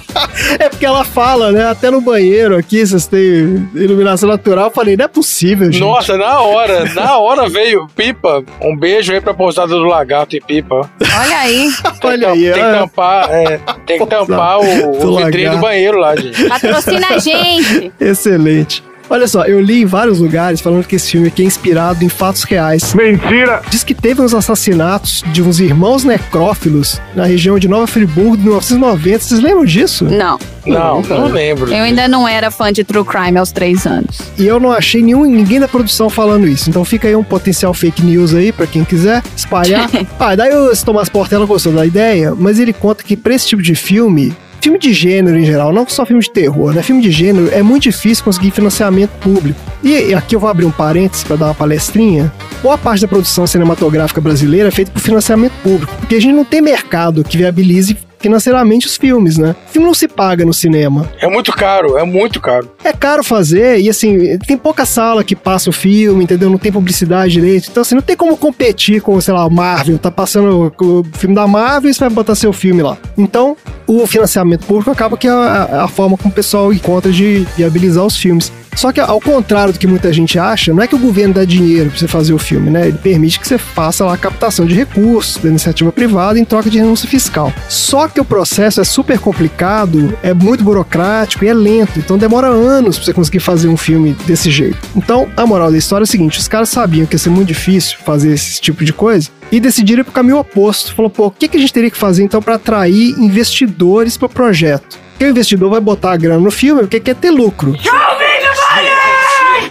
É porque ela fala, né? Até no banheiro aqui, vocês têm iluminação natural. Eu falei, não é possível, gente. Nossa, na hora, na hora veio Pipa. Um beijo aí pra pousada do lagarto em Pipa. Olha aí. Tem, Olha aí, tem que tampar, é, tem que tampar o, o do banheiro lá, gente. Patrocina a gente. Excelente. Olha só, eu li em vários lugares falando que esse filme aqui é inspirado em fatos reais. Mentira! Diz que teve uns assassinatos de uns irmãos necrófilos na região de Nova Friburgo de 1990. Vocês lembram disso? Não. Não, não lembro. Eu ainda não era fã de True Crime aos três anos. E eu não achei nenhum, ninguém da produção falando isso. Então fica aí um potencial fake news aí pra quem quiser espalhar. ah, daí o Tomás Portela gostou da ideia, mas ele conta que pra esse tipo de filme, filme de gênero em geral, não só filme de terror, né? Filme de gênero é muito difícil conseguir financiamento público. E aqui eu vou abrir um parênteses pra dar uma palestrinha. Boa parte da produção cinematográfica brasileira é feita por financiamento público, porque a gente não tem mercado que viabilize financeiramente os filmes, né? O filme não se paga no cinema. É muito caro, é muito caro. É caro fazer e assim, tem pouca sala que passa o filme, entendeu? Não tem publicidade direito. Então assim, não tem como competir com, sei lá, o Marvel. Tá passando o filme da Marvel e você vai botar seu filme lá. Então, o financiamento público acaba que é a, a forma como o pessoal encontra de viabilizar os filmes. Só que, ao contrário do que muita gente acha, não é que o governo dá dinheiro pra você fazer o filme, né? Ele permite que você faça lá a captação de recursos da iniciativa privada em troca de renúncia fiscal. Só que o processo é super complicado, é muito burocrático e é lento. Então demora anos pra você conseguir fazer um filme desse jeito. Então, a moral da história é o seguinte: os caras sabiam que ia ser muito difícil fazer esse tipo de coisa e decidiram ir pro caminho oposto. Falou, pô, o que, que a gente teria que fazer então para atrair investidores pro projeto? Porque o investidor vai botar a grana no filme porque quer ter lucro.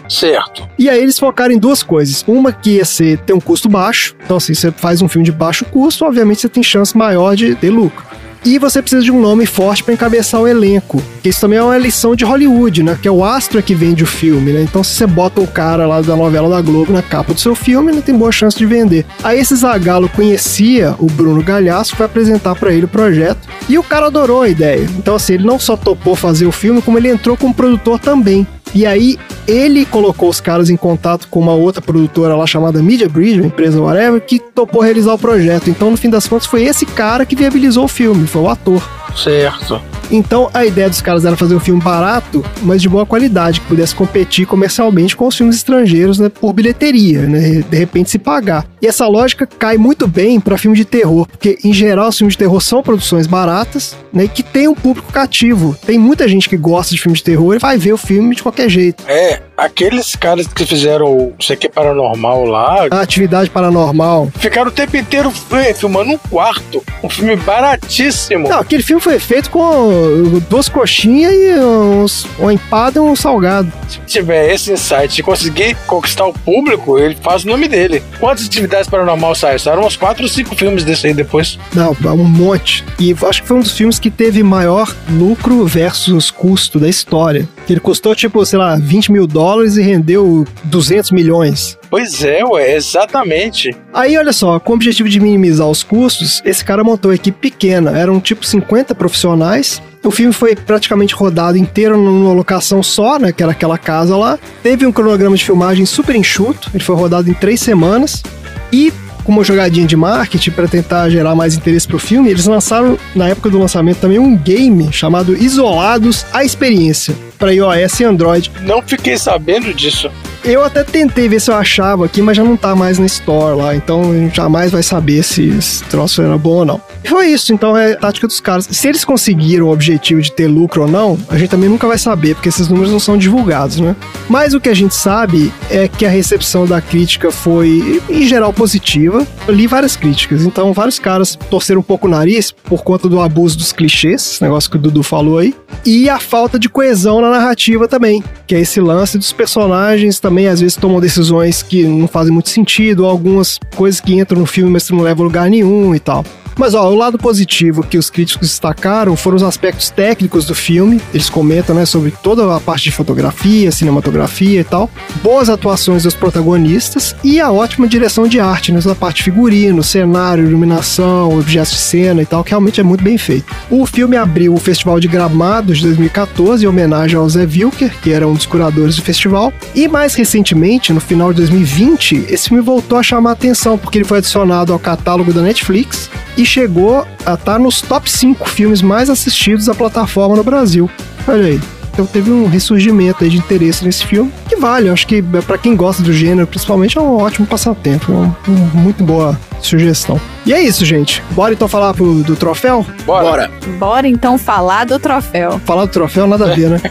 Certo. E aí eles focaram em duas coisas. Uma que ia ser ter um custo baixo. Então, assim, você faz um filme de baixo custo, obviamente você tem chance maior de ter lucro. E você precisa de um nome forte para encabeçar o elenco. Que isso também é uma eleição de Hollywood, né? Que é o astro é que vende o filme, né? Então, se você bota o cara lá da novela da Globo na capa do seu filme, ele tem boa chance de vender. Aí esse Zagalo conhecia o Bruno Galhaço, foi apresentar para ele o projeto. E o cara adorou a ideia. Então, assim, ele não só topou fazer o filme, como ele entrou como produtor também. E aí, ele colocou os caras em contato com uma outra produtora lá chamada Media Bridge, uma empresa whatever, que topou realizar o projeto. Então, no fim das contas, foi esse cara que viabilizou o filme, foi o ator. Certo. Então, a ideia dos caras era fazer um filme barato, mas de boa qualidade, que pudesse competir comercialmente com os filmes estrangeiros né, por bilheteria, né, de repente se pagar. E essa lógica cai muito bem para filme de terror, porque em geral os filmes de terror são produções baratas, né, e que tem um público cativo. Tem muita gente que gosta de filme de terror e vai ver o filme de qualquer jeito. É, aqueles caras que fizeram o aqui é paranormal lá. A atividade paranormal. Ficaram o tempo inteiro é, filmando um quarto. Um filme baratíssimo. Não, aquele filme foi feito com duas coxinhas e uns, uma empada e um salgado. Se tiver esse insight de conseguir conquistar o público, ele faz o nome dele. Quantas atividades paranormal saíram? Saíram uns 4 ou 5 filmes desse aí depois. Não, um monte. E acho que foi um dos filmes que teve maior lucro versus custo da história. Ele custou, tipo, sei lá, 20 mil dólares e rendeu 200 milhões. Pois é, ué, exatamente. Aí, olha só, com o objetivo de minimizar os custos, esse cara montou uma equipe pequena. Eram, tipo, 50 profissionais. O filme foi praticamente rodado inteiro numa locação só, né? Que era aquela casa lá. Teve um cronograma de filmagem super enxuto. Ele foi rodado em três semanas. E com uma jogadinha de marketing para tentar gerar mais interesse pro filme, eles lançaram na época do lançamento também um game chamado Isolados a Experiência para iOS e Android. Não fiquei sabendo disso. Eu até tentei ver se eu achava aqui, mas já não tá mais na Store lá, então a gente jamais vai saber se esse troço era bom ou não. E foi isso, então é a tática dos caras. Se eles conseguiram o objetivo de ter lucro ou não, a gente também nunca vai saber, porque esses números não são divulgados, né? Mas o que a gente sabe é que a recepção da crítica foi, em geral, positiva. Eu li várias críticas, então vários caras torceram um pouco o nariz por conta do abuso dos clichês, esse negócio que o Dudu falou aí, e a falta de coesão na narrativa também, que é esse lance dos personagens também às vezes tomam decisões que não fazem muito sentido, algumas coisas que entram no filme, mas não levam a lugar nenhum e tal. Mas ó, o lado positivo que os críticos destacaram foram os aspectos técnicos do filme. Eles comentam, né, sobre toda a parte de fotografia, cinematografia e tal. Boas atuações dos protagonistas e a ótima direção de arte, né, da parte figurino, cenário, iluminação, objetos de cena e tal, que realmente é muito bem feito. O filme abriu o Festival de Gramados de 2014 em homenagem ao Zé Wilker, que era um dos curadores do festival. E mais recentemente, no final de 2020, esse filme voltou a chamar a atenção porque ele foi adicionado ao catálogo da Netflix e chegou a estar nos top 5 filmes mais assistidos da plataforma no Brasil. Olha aí. Então teve um ressurgimento aí de interesse nesse filme, que vale, acho que para quem gosta do gênero, principalmente, é um ótimo passatempo, é uma um, muito boa sugestão. E é isso, gente. Bora então falar pro, do troféu? Bora. Bora. Bora então falar do troféu. Falar do troféu, nada a ver, né?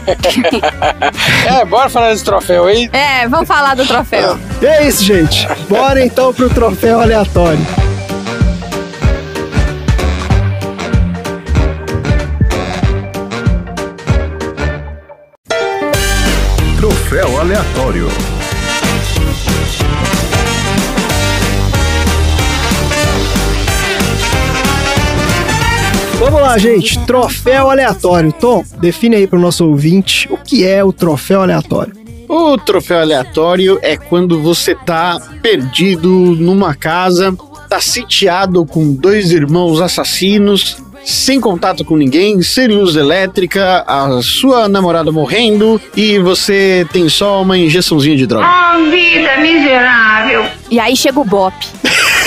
é, bora falar desse troféu aí. É, vamos falar do troféu. E é isso, gente. Bora então pro troféu aleatório. Troféu aleatório. Vamos lá, gente. Troféu aleatório. Tom, define aí para o nosso ouvinte o que é o troféu aleatório. O troféu aleatório é quando você tá perdido numa casa, tá sitiado com dois irmãos assassinos, sem contato com ninguém, sem luz elétrica, a sua namorada morrendo e você tem só uma injeçãozinha de droga. Oh, vida miserável. E aí chega o Bop.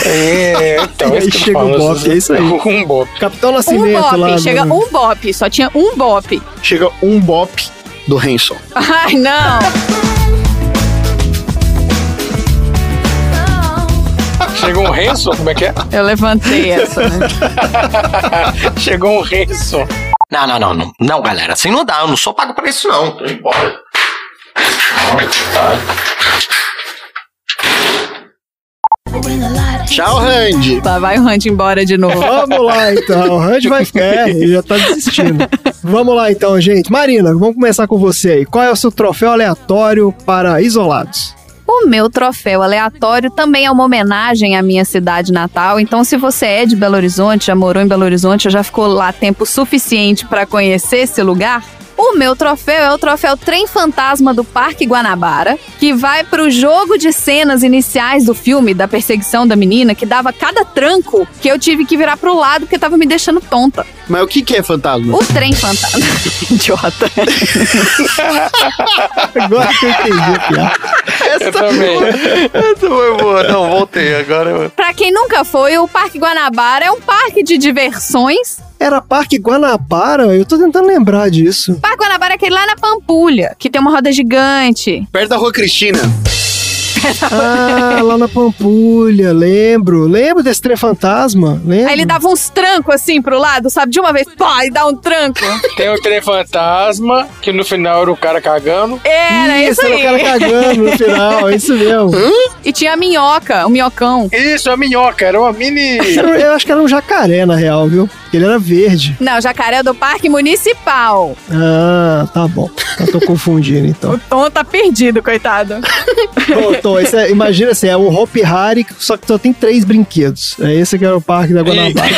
É, então, Aí isso que eu chega o Bop, é isso aí. Um Bop. Capitão Um Nascimento Bop, lá. chega no- um Bop, só tinha um Bop. Chega um bop do Hanson. Ai, não. Chegou um Renzo, como é que é? Eu levantei essa, né? Chegou um Renzo. Não, não, não, não. Não, galera, assim não dá. Eu não sou pago pra isso, não. Tô embora. Tchau, Randy. Lá vai o Hunt embora de novo. Vamos lá então, o Randy vai ficar, é, ele já tá desistindo. Vamos lá então, gente. Marina, vamos começar com você aí. Qual é o seu troféu aleatório para isolados? O meu troféu aleatório também é uma homenagem à minha cidade natal. Então, se você é de Belo Horizonte, já morou em Belo Horizonte, já ficou lá tempo suficiente para conhecer esse lugar, o meu troféu é o troféu Trem Fantasma do Parque Guanabara, que vai pro jogo de cenas iniciais do filme, da perseguição da menina, que dava cada tranco que eu tive que virar pro lado porque tava me deixando tonta. Mas o que, que é fantasma? O Trem Fantasma. Idiota. Agora que eu entendi a piada. Eu também. Essa foi boa. Não, voltei. Agora eu... Pra quem nunca foi, o Parque Guanabara é um parque de diversões. Era Parque Guanabara? Eu tô tentando lembrar disso. Parque Guanabara é aquele lá na Pampulha, que tem uma roda gigante. Perto da Rua Cristina. Ah, lá na Pampulha, lembro. Lembro desse trem fantasma, lembro. Aí ele dava uns trancos assim pro lado, sabe? De uma vez, pá, e dá um tranco. Tem o trem fantasma, que no final era o cara cagando. Era isso, era aí. o cara cagando no final, é isso mesmo. E tinha a minhoca, o minhocão. Isso, a minhoca, era uma mini. Era- Eu acho que era um jacaré, na real, viu? Ele era verde. Não, jacaré é do Parque Municipal. Ah, tá bom. Eu tô confundindo, então. O Tom tá perdido, coitado. Ô, Tom, esse é- imagina assim, é o Hopi Hari, só que só tem três brinquedos. É esse que é o Parque da Guanabara.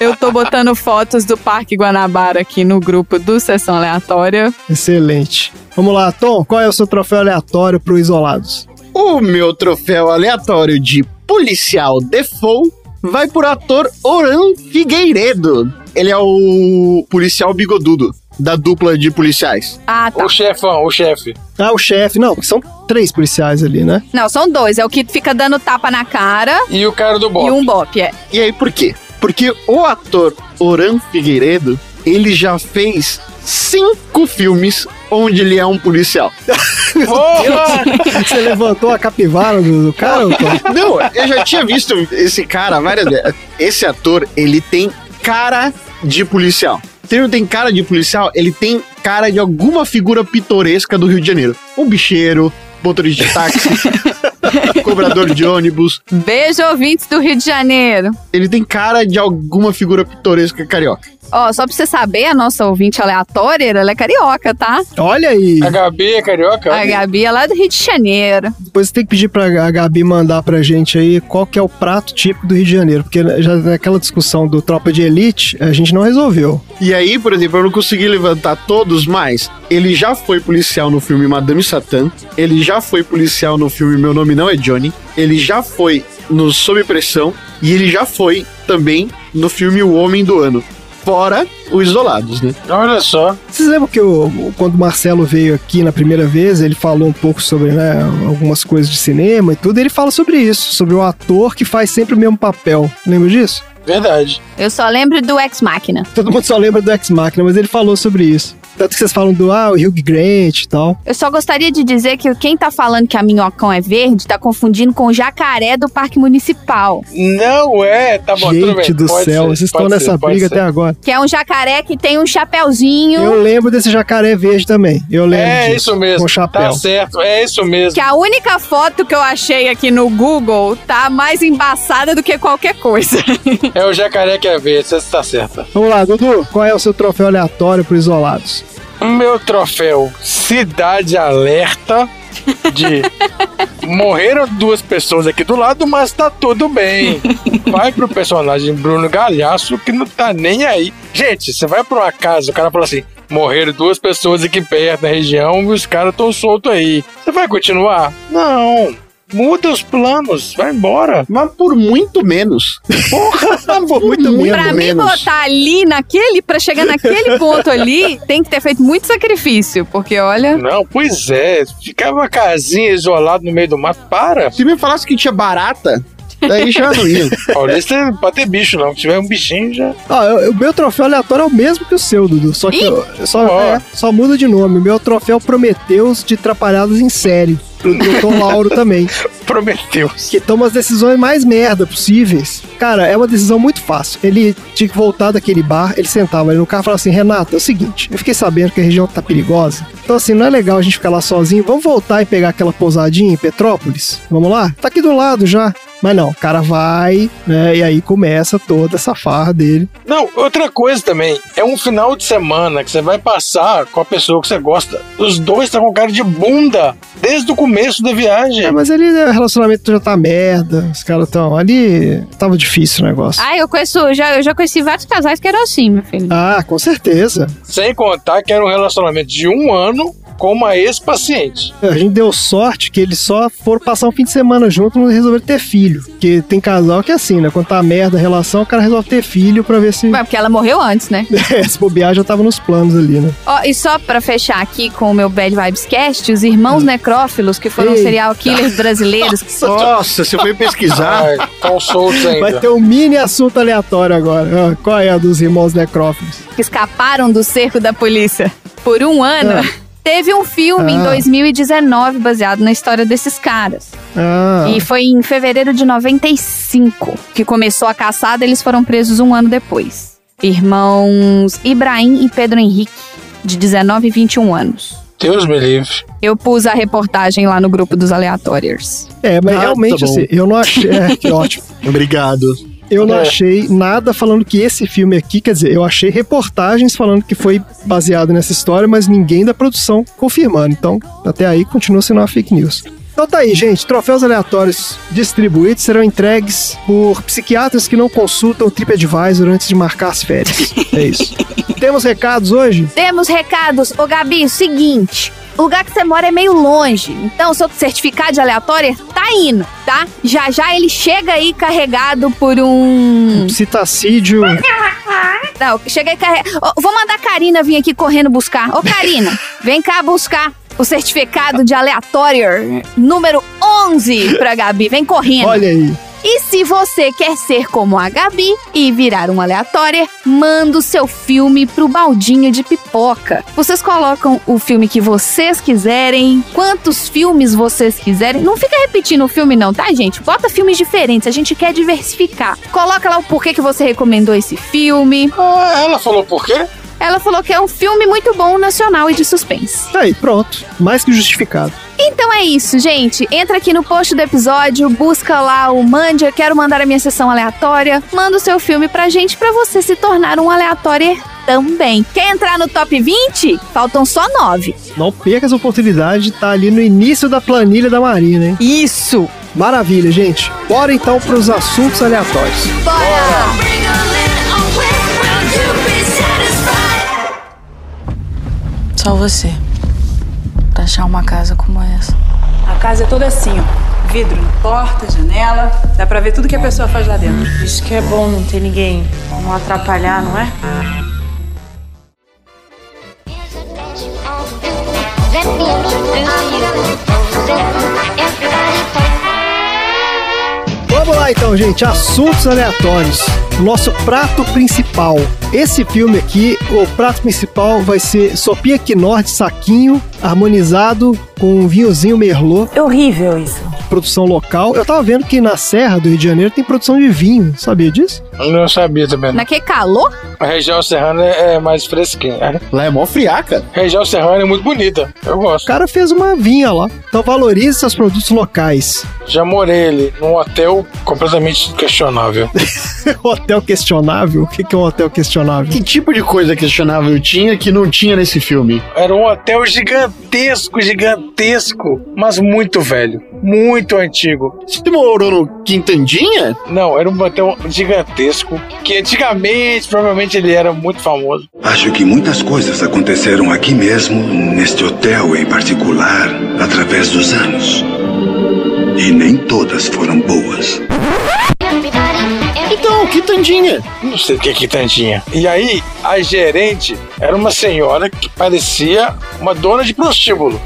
Eu tô botando fotos do Parque Guanabara aqui no grupo do Sessão Aleatória. Excelente. Vamos lá, Tom, qual é o seu troféu aleatório pro Isolados? O meu troféu aleatório de policial default vai pro ator Oran Figueiredo. Ele é o policial bigodudo da dupla de policiais. Ah, tá. O chefão, o chefe. Ah, o chefe. Não, são três policiais ali, né? Não, são dois. É o que fica dando tapa na cara E o cara do bop. e um bop, é. E aí por quê? Porque o ator Oran Figueiredo, ele já fez cinco filmes onde ele é um policial. Porra! Você levantou a capivara do, do cara? qual? Não, eu já tinha visto esse cara várias vezes. Esse ator, ele tem cara de policial. Se ele não tem cara de policial, ele tem cara de alguma figura pitoresca do Rio de Janeiro. Um bicheiro, motorista de táxi, cobrador de ônibus. Beijo, ouvintes do Rio de Janeiro. Ele tem cara de alguma figura pitoresca carioca. Ó, só pra você saber, a nossa ouvinte aleatória, ela é carioca, tá? Olha aí. A Gabi é carioca? A Gabi é lá do Rio de Janeiro. Depois você tem que pedir pra a Gabi mandar pra gente aí qual que é o prato típico do Rio de Janeiro, porque já naquela discussão do Tropa de Elite, a gente não resolveu. E aí, por exemplo, eu não consegui levantar todos, mas ele já foi policial no filme Madame Satã, ele já foi policial no filme Meu Nome Não é Johnny, ele já foi no Sob Pressão e ele já foi também no filme O Homem do Ano. Fora os isolados, né? Olha só. Vocês lembram que o, quando o Marcelo veio aqui na primeira vez, ele falou um pouco sobre né, algumas coisas de cinema e tudo, e ele fala sobre isso, sobre o ator que faz sempre o mesmo papel. Lembra disso? Verdade. Eu só lembro do Ex Machina. Todo mundo só lembra do Ex-Machina, mas ele falou sobre isso. Tanto que vocês falam do, ah, o Hugh Grant e tal. Eu só gostaria de dizer que quem tá falando que a minhocão é verde tá confundindo com o jacaré do Parque Municipal. Não é, tá bom, tudo bem. Gente do Pode céu, ser, vocês estão nessa briga ser. até agora. Que é um jacaré que tem um chapéuzinho. Eu lembro desse jacaré verde também. Eu lembro É disso, isso mesmo. Com chapéu. Tá certo, é isso mesmo. Que a única foto que eu achei aqui no Google tá mais embaçada do que qualquer coisa. É o jacaré que é verde, você está certa. Vamos lá, Dudu, qual é o seu troféu aleatório pro Isolados? Meu troféu Cidade Alerta de morreram duas pessoas aqui do lado, mas tá tudo bem. Vai pro personagem Bruno Galhaço que não tá nem aí. Gente, você vai pra uma casa, o cara fala assim: morreram duas pessoas aqui perto na região e os caras tão soltos aí. Você vai continuar? Não. Muda os planos, vai embora. Mas por muito menos. Porra, por muito pra mim botar ali naquele, pra chegar naquele ponto ali, tem que ter feito muito sacrifício, porque olha. Não, pois é. Ficava uma casinha isolada no meio do mato. Para. Se me falasse que tinha barata, daí já não ia. Paulista é pra ter bicho, não. Se tiver um bichinho, já. Ah, eu- o meu troféu aleatório é o mesmo que o seu, Dudu. Só que eu- só, Ó. é, só muda de nome. O meu troféu Prometeus de Trapalhadas em série. Pro Dr. Lauro também. Prometeu. Que toma as decisões mais merda possíveis. Cara, é uma decisão muito fácil. Ele tinha que voltar daquele bar, ele sentava ali no carro e falava assim: Renato, é o seguinte, eu fiquei sabendo que a região tá perigosa. Então, assim, não é legal a gente ficar lá sozinho. Vamos voltar e pegar aquela pousadinha em Petrópolis? Vamos lá? Tá aqui do lado já. Mas não, o cara vai, né? E aí começa toda essa farra dele. Não, outra coisa também. É um final de semana que você vai passar com a pessoa que você gosta. Os dois estão com cara de bunda desde o começo da viagem. É, mas ali né, o relacionamento já tá merda. Os caras tão. Ali tava difícil o negócio. Ah, eu conheço, já, eu já conheci vários casais que eram assim, meu filho. Ah, com certeza. Sem contar que era um relacionamento de um ano com uma ex-paciente. A gente deu sorte que eles só foram passar um fim de semana junto e resolveram ter filho. Porque tem casal que é assim, né? Quando tá merda a relação, o cara resolve ter filho pra ver se. Mas porque ela morreu antes, né? Esse bobear já tava nos planos ali, né? Ó, e só pra fechar aqui com o meu Bad Vibes Cast, os irmãos necrófilos, que foram Eita. serial killers brasileiros, Nossa, você foi pesquisar. Ai, tão soltos ainda. Vai ter um mini assunto aleatório agora. Ah, qual é a dos irmãos necrófilos? que escaparam do cerco da polícia por um ano, Ah. teve um filme em Ah. 2019 baseado na história desses caras. Ah, E foi em fevereiro de 95 que começou a caçada, eles foram presos um ano depois. Irmãos Ibrahim e Pedro Henrique, de 19 e 21 anos. Deus me livre. Eu pus a reportagem lá no grupo dos aleatórios. é, mas Ah, realmente tá assim, eu não achei. É, que ótimo. Obrigado. Eu não É. achei nada falando que esse filme aqui, quer dizer, eu achei reportagens falando que foi baseado nessa história, mas ninguém da produção confirmando. Então, até aí continua sendo uma fake news. Então tá aí, gente. Troféus aleatórios distribuídos serão entregues por psiquiatras que não consultam o TripAdvisor antes de marcar as férias. É isso. Temos recados hoje? Temos recados. Ô, Gabi, seguinte. O lugar que você mora é meio longe. Então, seu certificado de aleatória tá indo, tá? Já já ele chega aí carregado por um. Citacídio. Não, chega aí carregado. vou mandar a Karina vir aqui correndo buscar. Ô, Karina, vem cá buscar o certificado de aleatório número 11 pra Gabi. Vem correndo. Olha aí. E se você quer ser como a Gabi e virar um aleatória, manda o seu filme pro baldinho de pipoca. Vocês colocam o filme que vocês quiserem, quantos filmes vocês quiserem. Não fica repetindo o filme não, tá, gente? Bota filmes diferentes, a gente quer diversificar. Coloca lá o porquê que você recomendou esse filme. Ah, ela falou por quê? Ela falou que é um filme muito bom, nacional e de suspense. Aí, pronto. Mais que justificado. Então é isso, gente. Entra aqui no post do episódio, busca lá o Mande, eu quero mandar a minha sessão aleatória. Manda o seu filme pra gente pra você se tornar um aleatório também. Quer entrar no top 20? Faltam só 9. Não perca essa oportunidade de estar ali no início da planilha da Marina, hein? Isso! Maravilha, gente. Bora então pros assuntos aleatórios. Bora! Só você. Pra achar uma casa como essa. A casa é toda assim, ó. Vidro na porta, janela. Dá pra ver tudo que a pessoa faz lá dentro. Isso que é bom não ter ninguém. Não atrapalhar, não é? Vamos lá então, gente. Assuntos aleatórios. Nosso prato principal. Esse filme aqui, o prato principal vai ser sopinha quinor de saquinho, harmonizado com um vinhozinho merlot. É horrível isso. Produção local. Eu tava vendo que na Serra do Rio de Janeiro tem produção de vinho. Sabia disso? Eu não sabia também. Naquele calor? A região serrana é mais fresquinha. né? Lá é mó friaca. A região serrana é muito bonita. Eu O gosto. cara fez uma vinha lá. Então valorize seus produtos locais. Já morei ali num hotel completamente questionável. hotel questionável? O que que é um hotel questionável? Que tipo de coisa questionável tinha que não tinha nesse filme? Era um hotel gigantesco, gigantesco, mas muito velho. Muito antigo. Você morou no Quintandinha? Não, era um hotel gigantesco que antigamente, provavelmente ele era muito famoso. Acho que muitas coisas aconteceram aqui mesmo, neste hotel em particular, através dos anos. E nem todas foram boas. Então, Quintandinha. Não sei o que é quitandinha. E aí, a gerente era uma senhora que parecia uma dona de prostíbulo.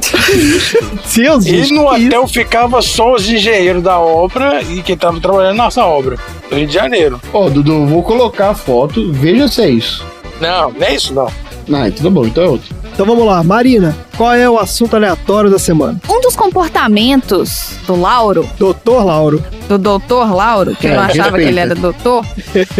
Deus, E no que isso? hotel ficava só os engenheiros da obra e quem tava trabalhando nessa obra. Do Rio de Janeiro. Ó, Dudu, vou colocar a foto, veja se é isso. Não, não é isso não. Ah, então tá bom, então é outro. Então vamos lá, Marina, qual é o assunto aleatório da semana? Um dos comportamentos do Lauro, Doutor Lauro. do doutor Lauro, que eu não É, achava que ele era doutor,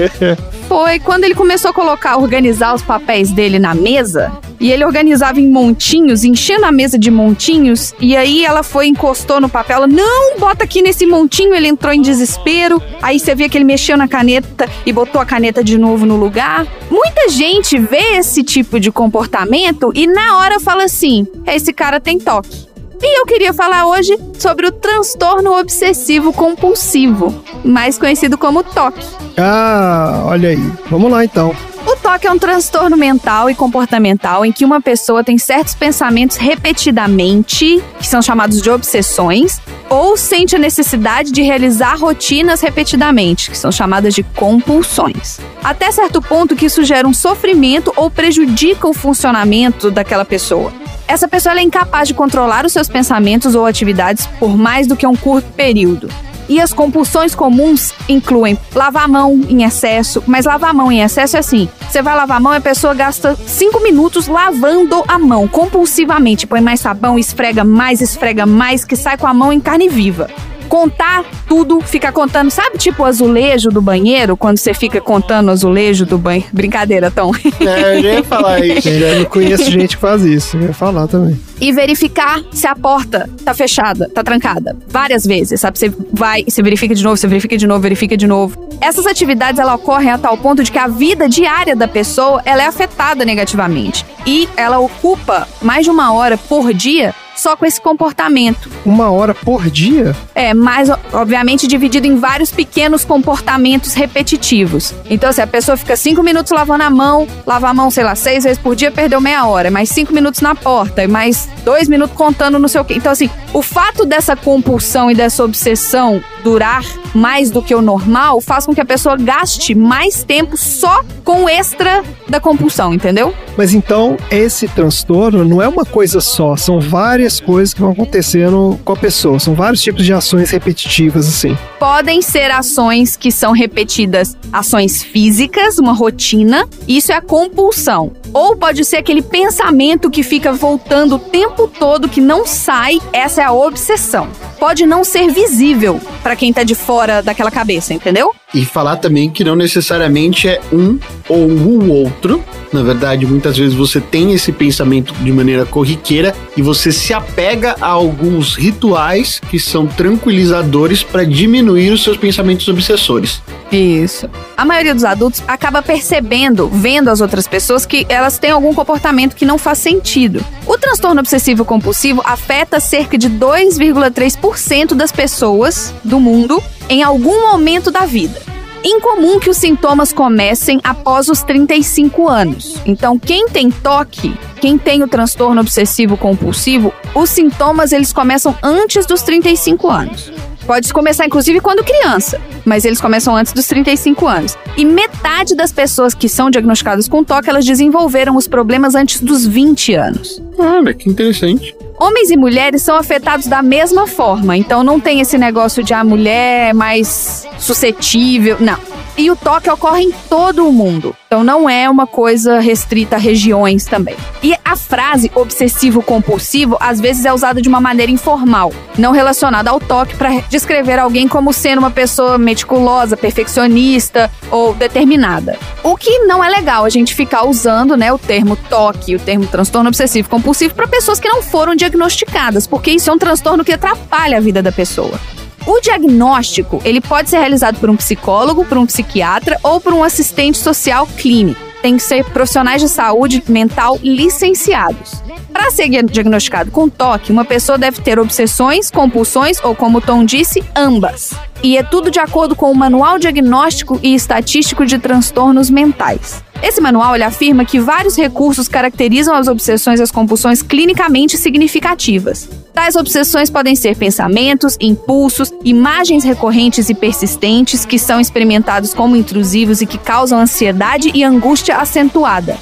foi quando ele começou a colocar, organizar os papéis dele na mesa. E ele organizava em montinhos, enchendo a mesa de montinhos. E aí ela foi, encostou no papel. Ela, não, bota aqui nesse montinho. Ele entrou em desespero. Aí você via que ele mexeu na caneta e botou a caneta de novo no lugar. Muita gente vê esse tipo de comportamento e na hora fala assim: esse cara tem toque. E eu queria falar hoje sobre o transtorno obsessivo compulsivo, mais conhecido como TOC. Ah, olha aí. Vamos lá então. O TOC é um transtorno mental e comportamental em que uma pessoa tem certos pensamentos repetidamente, que são chamados de obsessões, ou sente a necessidade de realizar rotinas repetidamente, que são chamadas de compulsões. Até certo ponto que isso gera um sofrimento ou prejudica o funcionamento daquela pessoa. Essa pessoa é incapaz de controlar os seus pensamentos ou atividades por mais do que um curto período. E as compulsões comuns incluem lavar a mão em excesso, mas lavar a mão em excesso é assim: você vai lavar a mão e a pessoa gasta 5 minutos lavando a mão compulsivamente, põe mais sabão, esfrega mais, esfrega mais, que sai com a mão em carne viva. Contar tudo, ficar contando, sabe tipo o azulejo do banheiro, quando você fica contando o azulejo do banheiro? Brincadeira, Tom. É, eu ia falar isso. Eu não conheço gente que faz isso. Eu ia falar também. e verificar se a porta tá fechada, tá trancada. Várias vezes, sabe? Você vai, você verifica de novo, você verifica de novo, verifica de novo. Essas atividades, ela ocorrem a tal ponto de que a vida diária da pessoa, ela é afetada negativamente. E ela ocupa mais de uma hora por dia só com esse comportamento. Uma hora por dia? É, mas o- obviamente dividido em vários pequenos comportamentos repetitivos. Então, se a pessoa fica cinco minutos lavando a mão, lava a mão, sei lá, seis vezes por dia, perdeu meia hora, mais cinco minutos na porta, mais dois minutos contando no seu quê. Então, assim, o fato dessa compulsão e dessa obsessão durar mais do que o normal faz com que a pessoa gaste mais tempo só com o extra da compulsão, entendeu? Mas então, esse transtorno não é uma coisa só, são várias coisas que vão acontecendo com a pessoa, são vários tipos de ações repetitivas, assim. Podem ser ações que são repetidas, ações físicas, uma rotina, isso é a compulsão. Ou pode ser aquele pensamento que fica voltando o tempo todo, que não sai, essa é a obsessão. Pode não ser visível para quem tá de fora daquela cabeça, entendeu? E falar também que não necessariamente é um ou o outro. Na verdade, muitas vezes você tem esse pensamento de maneira corriqueira e você se apega a alguns rituais que são tranquilizadores para diminuir os seus pensamentos obsessores. Isso. A maioria dos adultos acaba percebendo, vendo as outras pessoas, que elas têm algum comportamento que não faz sentido. O transtorno obsessivo compulsivo afeta cerca de 2,3% das pessoas do mundo em algum momento da vida. Incomum que os sintomas comecem após os 35 anos. Então, quem tem toque, quem tem o transtorno obsessivo compulsivo, os sintomas eles começam antes dos 35 anos. Pode começar, inclusive, quando criança, mas eles começam antes dos 35 anos. E metade das pessoas que são diagnosticadas com toque, elas desenvolveram os problemas antes dos 20 anos. Olha, que interessante. Homens e mulheres são afetados da mesma forma, então não tem esse negócio de a mulher é mais suscetível. Não. E o toque ocorre em todo o mundo. Então não é uma coisa restrita a regiões também. E a frase obsessivo compulsivo às vezes é usada de uma maneira informal, não relacionada ao toque para descrever alguém como sendo uma pessoa meticulosa, perfeccionista ou determinada. O que não é legal a gente ficar usando, né, o termo toque, o termo transtorno obsessivo compulsivo para pessoas que não foram diagnosticadas, porque isso é um transtorno que atrapalha a vida da pessoa. O diagnóstico, ele pode ser realizado por um psicólogo, por um psiquiatra ou por um assistente social clínico. Tem que ser profissionais de saúde mental licenciados. Para ser diagnosticado com toque, uma pessoa deve ter obsessões, compulsões ou, como o Tom disse, ambas. E é tudo de acordo com o Manual Diagnóstico e Estatístico de Transtornos Mentais. Esse manual ele afirma que vários recursos caracterizam as obsessões e as compulsões clinicamente significativas. Tais obsessões podem ser pensamentos, impulsos, imagens recorrentes e persistentes que são experimentados como intrusivos e que causam ansiedade e angústia acentuada.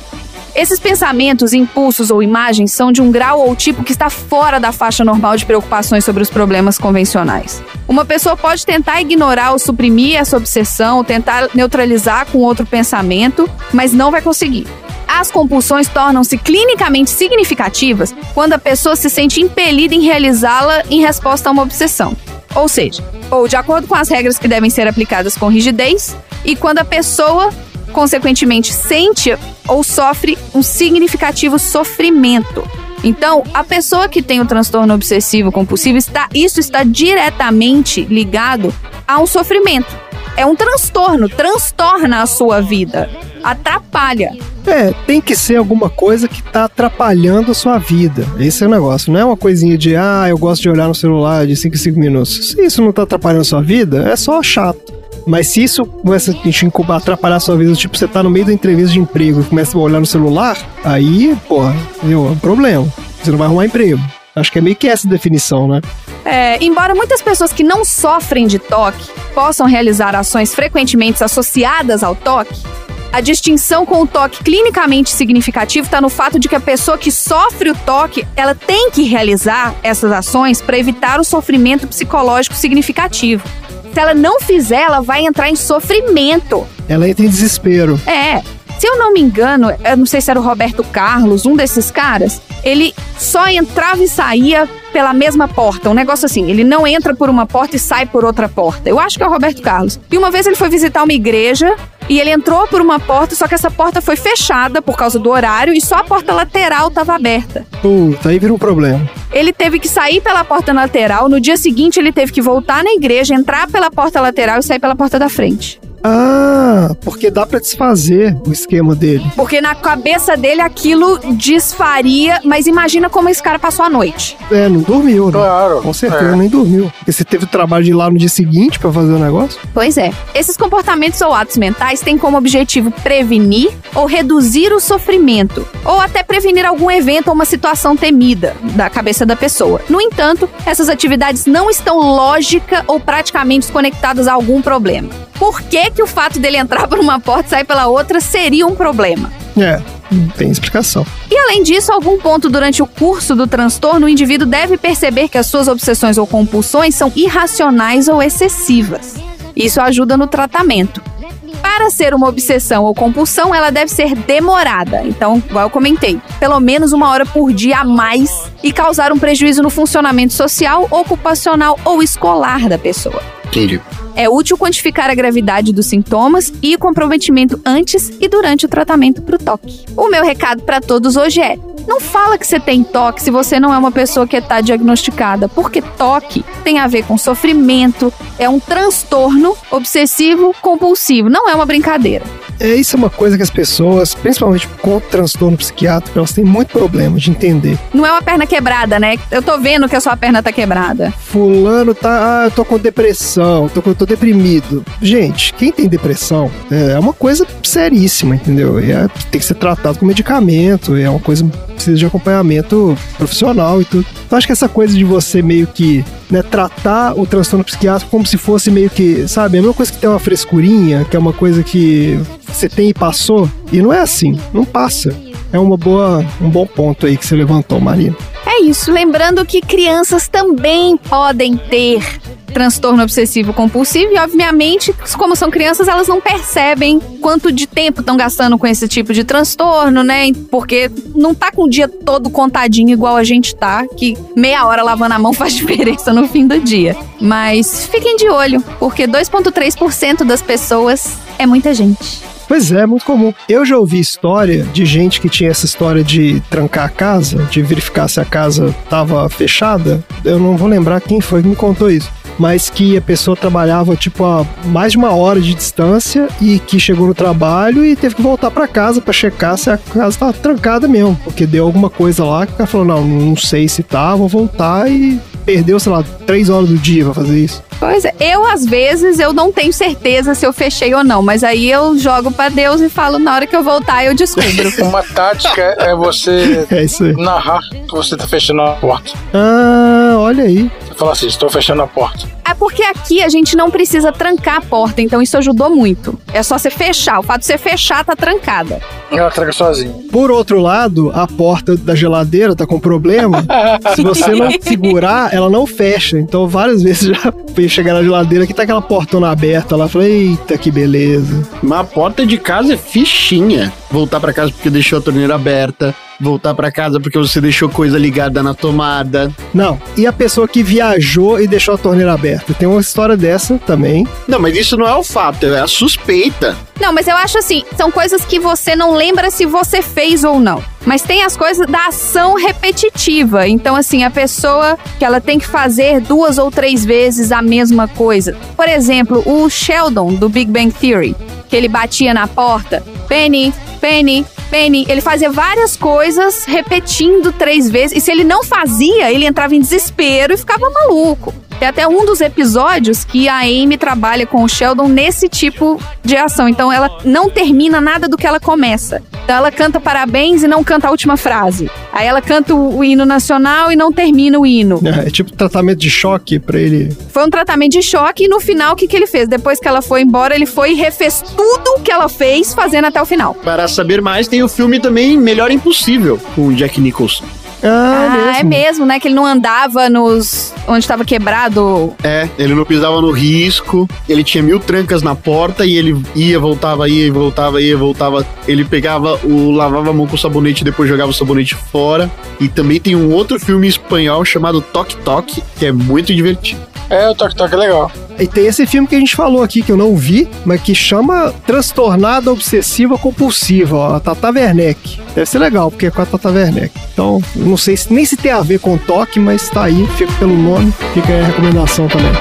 Esses pensamentos, impulsos ou imagens são de um grau ou tipo que está fora da faixa normal de preocupações sobre os problemas convencionais. Uma pessoa pode tentar ignorar ou suprimir essa obsessão, tentar neutralizar com outro pensamento, mas não vai conseguir. As compulsões tornam-se clinicamente significativas quando a pessoa se sente impelida em realizá-la em resposta a uma obsessão. Ou seja, ou de acordo com as regras que devem ser aplicadas com rigidez, e quando a pessoa consequentemente sente ou sofre um significativo sofrimento. Então, a pessoa que tem o transtorno obsessivo compulsivo está isso está diretamente ligado a um sofrimento. É um transtorno, transtorna a sua vida, atrapalha. É, tem que ser alguma coisa que tá atrapalhando a sua vida. Esse é o negócio. Não é uma coisinha de, ah, eu gosto de olhar no celular de 5 em 5 minutos. Se isso não tá atrapalhando a sua vida, é só chato. Mas se isso começa a te incubar, atrapalhar a sua vida, tipo, você tá no meio da entrevista de emprego e começa a olhar no celular, aí, porra, é um problema. Você não vai arrumar emprego. Acho que é meio que essa definição, né? É, embora muitas pessoas que não sofrem de toque possam realizar ações frequentemente associadas ao toque, a distinção com o toque clinicamente significativo está no fato de que a pessoa que sofre o toque, ela tem que realizar essas ações para evitar o sofrimento psicológico significativo. Se ela não fizer, ela vai entrar em sofrimento. Ela entra em desespero. É. Se eu não me engano, eu não sei se era o Roberto Carlos, um desses caras, ele só entrava e saía pela mesma porta. Um negócio assim, ele não entra por uma porta e sai por outra porta. Eu acho que é o Roberto Carlos. E uma vez ele foi visitar uma igreja e ele entrou por uma porta, só que essa porta foi fechada por causa do horário e só a porta lateral estava aberta. Puta, aí vira um problema. Ele teve que sair pela porta lateral, no dia seguinte ele teve que voltar na igreja, entrar pela porta lateral e sair pela porta da frente. Ah, porque dá para desfazer o esquema dele. Porque na cabeça dele aquilo desfaria, mas imagina como esse cara passou a noite. É, não dormiu, né? Claro. Com certeza, É. nem dormiu. Porque você teve o trabalho de ir lá no dia seguinte para fazer o negócio. Pois é. Esses comportamentos ou atos mentais têm como objetivo prevenir ou reduzir o sofrimento, ou até prevenir algum evento ou uma situação temida da cabeça da pessoa. No entanto, essas atividades não estão lógica ou praticamente conectadas a algum problema. Por que, que o fato dele entrar por uma porta e sair pela outra seria um problema? É. Não tem explicação. E além disso, a algum ponto durante o curso do transtorno, o indivíduo deve perceber que as suas obsessões ou compulsões são irracionais ou excessivas. Isso ajuda no tratamento. Para ser uma obsessão ou compulsão, ela deve ser demorada. Então, igual eu comentei, pelo menos uma hora por dia a mais e causar um prejuízo no funcionamento social, ocupacional ou escolar da pessoa. Entendi. É útil quantificar a gravidade dos sintomas e o comprometimento antes e durante o tratamento para o toque. O meu recado para todos hoje é: não fala que você tem toque se você não é uma pessoa que está diagnosticada, porque toque tem a ver com sofrimento, é um transtorno obsessivo compulsivo, não é uma brincadeira. É, isso é uma coisa que as pessoas, principalmente com transtorno psiquiátrico, elas têm muito problema de entender. Não é uma perna quebrada, né? Eu tô vendo que a sua perna tá quebrada. Fulano tá. Ah, eu tô com depressão, tô, com- tô deprimido. Gente, quem tem depressão é é uma coisa seríssima, entendeu? E é- tem que ser tratado com medicamento, é uma coisa que precisa de acompanhamento profissional e tudo. Então acho que essa coisa de você meio que né, tratar o transtorno psiquiátrico como se fosse meio que, sabe, a mesma coisa que tem uma frescurinha, que é uma coisa que você tem e passou, e não é assim, não passa. É uma boa, um bom ponto aí que você levantou, Marina. Isso. Lembrando que crianças também podem ter transtorno obsessivo compulsivo e obviamente, como são crianças, elas não percebem quanto de tempo estão gastando com esse tipo de transtorno, né? Porque não tá com o dia todo contadinho igual a gente tá, que meia hora lavando a mão faz diferença no fim do dia. Mas fiquem de olho, porque 2.3% das pessoas é muita gente. Pois é, muito comum. Eu já ouvi história de gente que tinha essa história de trancar a casa, de verificar se a casa estava fechada. Eu não vou lembrar quem foi que me contou isso. Mas que a pessoa trabalhava tipo a mais de uma hora de distância e que chegou no trabalho e teve que voltar para casa para checar se a casa estava trancada mesmo, porque deu alguma coisa lá que o cara falou: não, não sei se tá, vou voltar e perdeu, sei lá, três horas do dia pra fazer isso. Pois é, eu às vezes eu não tenho certeza se eu fechei ou não, mas aí eu jogo pra Deus e falo na hora que eu voltar eu descubro. Uma tática é você É isso aí. narrar que você tá fechando a porta. Ah, olha aí. Você fala assim, estou fechando a porta. É porque aqui a gente não precisa trancar a porta, então isso ajudou muito. É só você fechar. O fato de você fechar tá trancada. Ela tranca sozinha. Por outro lado, a porta da geladeira tá com problema. Se você não segurar, ela não fecha. Então, várias vezes já chegar na geladeira que tá aquela portona aberta lá. Falei, eita, que beleza. Mas a porta de casa é fichinha. Voltar pra casa porque deixou a torneira aberta. Voltar pra casa porque você deixou coisa ligada na tomada. Não, e a pessoa que viajou e deixou a torneira aberta? Tem uma história dessa também. Não, mas isso não é o fato, é a suspeita. Não, mas eu acho assim, são coisas que você não lembra se você fez ou não. Mas tem as coisas da ação repetitiva. Então, assim, a pessoa que ela tem que fazer duas ou três vezes a mesma coisa. Por exemplo, o Sheldon do Big Bang Theory, que ele batia na porta, Penny, Penny, Penny. Ele fazia várias coisas repetindo três vezes. E se ele não fazia, ele entrava em desespero e ficava maluco. Tem até um dos episódios que a Amy trabalha com o Sheldon nesse tipo de ação. Então ela não termina nada do que ela começa. Então ela canta parabéns e não canta a última frase. Aí ela canta o, o hino nacional e não termina o hino. É, é tipo tratamento de choque pra ele. Foi um tratamento de choque e no final o que, que ele fez? Depois que ela foi embora, ele foi e refez tudo que ela fez, fazendo até o final. Para saber mais, tem o filme também Melhor Impossível, com o Jack Nicholson. Ah, é mesmo, né? Que ele não andava nos. onde estava quebrado. É, ele não pisava no risco, ele tinha mil trancas na porta e ele ia, voltava, ia, voltava, ia, voltava. Ele pegava o. lavava a mão com sabonete e depois jogava o sabonete fora. E também tem um outro filme espanhol chamado Toque Toque, que é muito divertido. É, o Toque Toque é legal. E tem esse filme que a gente falou aqui, que eu não vi, mas que chama Transtornada Obsessiva Compulsiva, ó, a Tata Werneck. Deve ser legal, porque é com a Tata Werneck. Então, não sei se, nem se tem a ver com toque, mas tá aí, fica pelo nome, fica aí a recomendação também.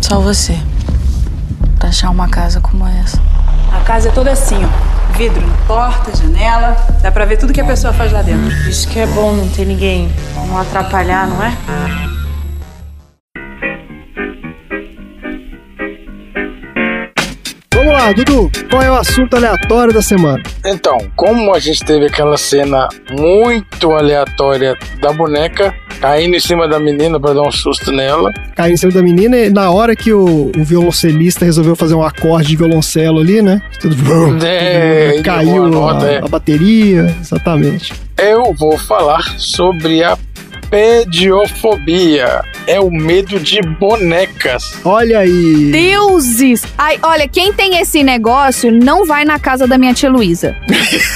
Só você. Pra achar uma casa como essa. A casa é toda assim, ó. Vidro porta, janela. Dá pra ver tudo que a pessoa faz lá dentro. Isso que é bom não ter ninguém. Não atrapalhar, não é? Vamos lá, Dudu, qual é o assunto aleatório da semana? Então, como a gente teve aquela cena muito aleatória da boneca, Caindo em cima da menina pra dar um susto nela. Caiu em cima da menina e na hora que o, o violoncelista resolveu fazer um acorde de violoncelo ali, né? Tudo, É, ele caiu a a, nota, é. a bateria, exatamente. Eu vou falar sobre a pediofobia. É o medo de bonecas. Olha aí. Deuses! Ai, olha, quem tem esse negócio não vai na casa da minha tia Luísa.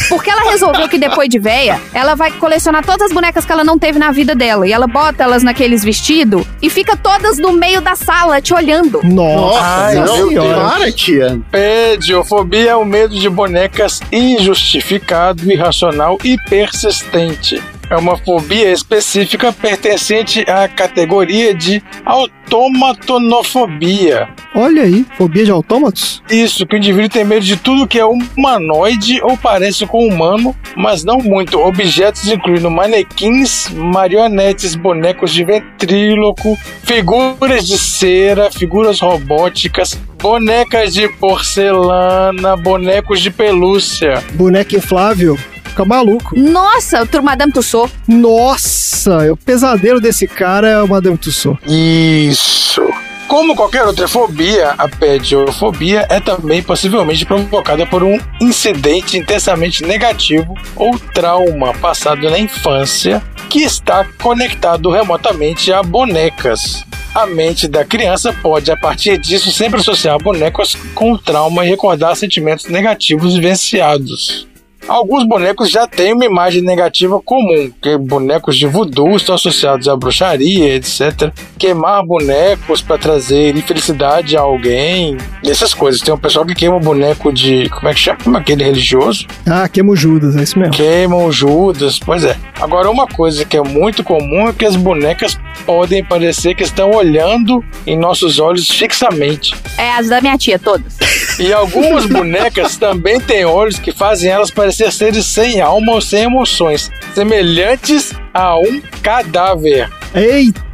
Porque ela resolveu que depois de véia, ela vai colecionar todas as bonecas que ela não teve na vida dela. E ela bota elas naqueles vestidos e fica todas no meio da sala te olhando. Nossa, Ai, não, senhora. para, tia. Pediofobia é o medo de bonecas injustificado, irracional e persistente. É uma fobia específica pertencente à categoria de automatonofobia. Olha aí, fobia de autômatos? Isso, que o indivíduo tem medo de tudo que é humanoide ou parece com humano, mas não muito. Objetos incluindo manequins, marionetes, bonecos de ventríloco, figuras de cera, figuras robóticas, bonecas de porcelana, bonecos de pelúcia. Boneco inflável. Fica maluco. Nossa, o Madame Tussauds. Nossa, o pesadelo desse cara é o Madame Tussauds. Isso. Como qualquer outra fobia, a pediofobia é também possivelmente provocada por um incidente intensamente negativo ou trauma passado na infância que está conectado remotamente a bonecas. A mente da criança pode, a partir disso, sempre associar bonecas com o trauma e recordar sentimentos negativos vivenciados. Alguns bonecos já têm uma imagem negativa comum, que bonecos de voodoo estão associados à bruxaria, etc. Queimar bonecos para trazer infelicidade a alguém, essas coisas. Tem um pessoal que queima boneco de. Como é que chama? Aquele religioso? Ah, queima o Judas, é isso mesmo. Queimam Judas, pois é. Agora, uma coisa que é muito comum é que as bonecas podem parecer que estão olhando em nossos olhos fixamente. É as da minha tia, todas. E algumas bonecas também têm olhos que fazem elas parecer seres sem alma ou sem emoções, semelhantes a um cadáver. Eita!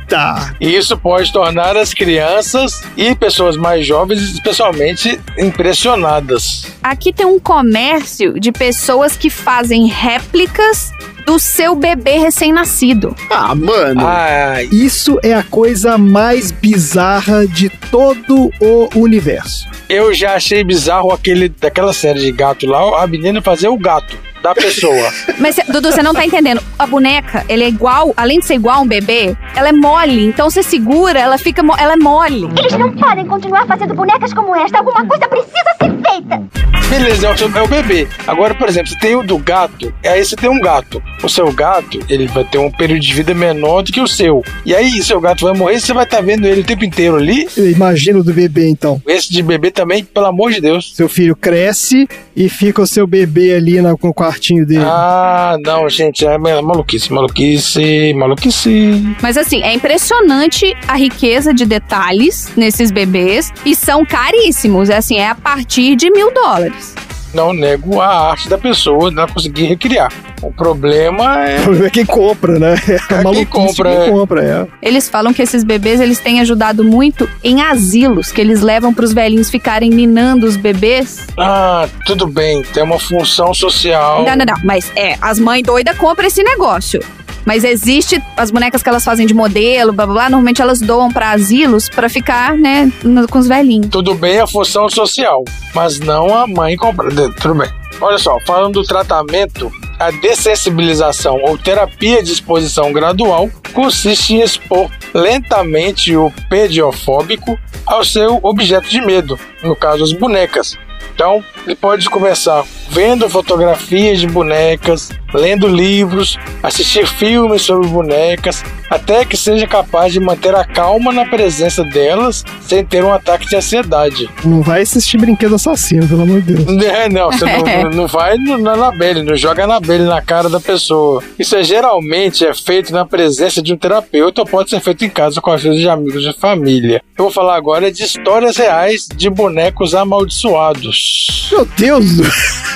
E isso pode tornar as crianças e pessoas mais jovens especialmente impressionadas. Aqui tem um comércio de pessoas que fazem réplicas do seu bebê recém-nascido. Ah, mano. Ai, Isso é a coisa mais bizarra de todo o universo. eu já achei bizarro aquele daquela série de gato lá, a menina fazer o gato da pessoa. Mas, cê- Dudu, você não tá entendendo. A boneca, ela é igual, além de ser igual a um bebê, ela é mole. Então você segura, ela fica, ela é mole. Eles não podem continuar fazendo bonecas como esta. Alguma coisa precisa ser feita. Beleza, é o, seu, é o bebê. Agora, por exemplo, você tem o do gato, aí você tem um gato. O seu gato, ele vai ter um período de vida menor do que o seu. E aí, seu gato vai morrer, você vai estar vendo ele o tempo inteiro ali. Eu imagino do bebê, então. Esse de bebê também, pelo amor de Deus. Seu filho cresce e fica o seu bebê ali na, com o quartinho dele. Ah, não, gente, é maluquice, maluquice, maluquice. Mas assim, é impressionante a riqueza de detalhes nesses bebês e são caríssimos. É assim, é a partir de mil dólares. Não nego a arte da pessoa, não conseguir recriar. O problema é. O problema é quem compra, né? É quem maluquice compra, quem é. compra, é. Eles falam que esses bebês eles têm ajudado muito em asilos, que eles levam pros velhinhos ficarem ninando os bebês. Ah, tudo bem, tem uma função social. Não, não, não. Mas é, as mães doidas compram esse negócio. Mas existe as bonecas que elas fazem de modelo, blá blá blá, normalmente elas doam pra asilos pra ficar, né, com os velhinhos. Tudo bem a função social, mas não a mãe comprar. Tudo bem. Olha só, falando do tratamento, a dessensibilização ou terapia de exposição gradual consiste em expor lentamente o pediofóbico ao seu objeto de medo, no caso as bonecas. Então, ele pode começar vendo fotografias de bonecas, lendo livros, assistir filmes sobre bonecas, até que seja capaz de manter a calma na presença delas sem ter um ataque de ansiedade. Não vai assistir brinquedo assassino, pelo amor de Deus. É, não, você não, não vai na Anabelle, não joga Anabelle na cara da pessoa. Isso é, geralmente é feito na presença de um terapeuta ou pode ser feito em casa com a ajuda de amigos de família. Eu vou falar agora de histórias reais de bonecos amaldiçoados. Meu Deus!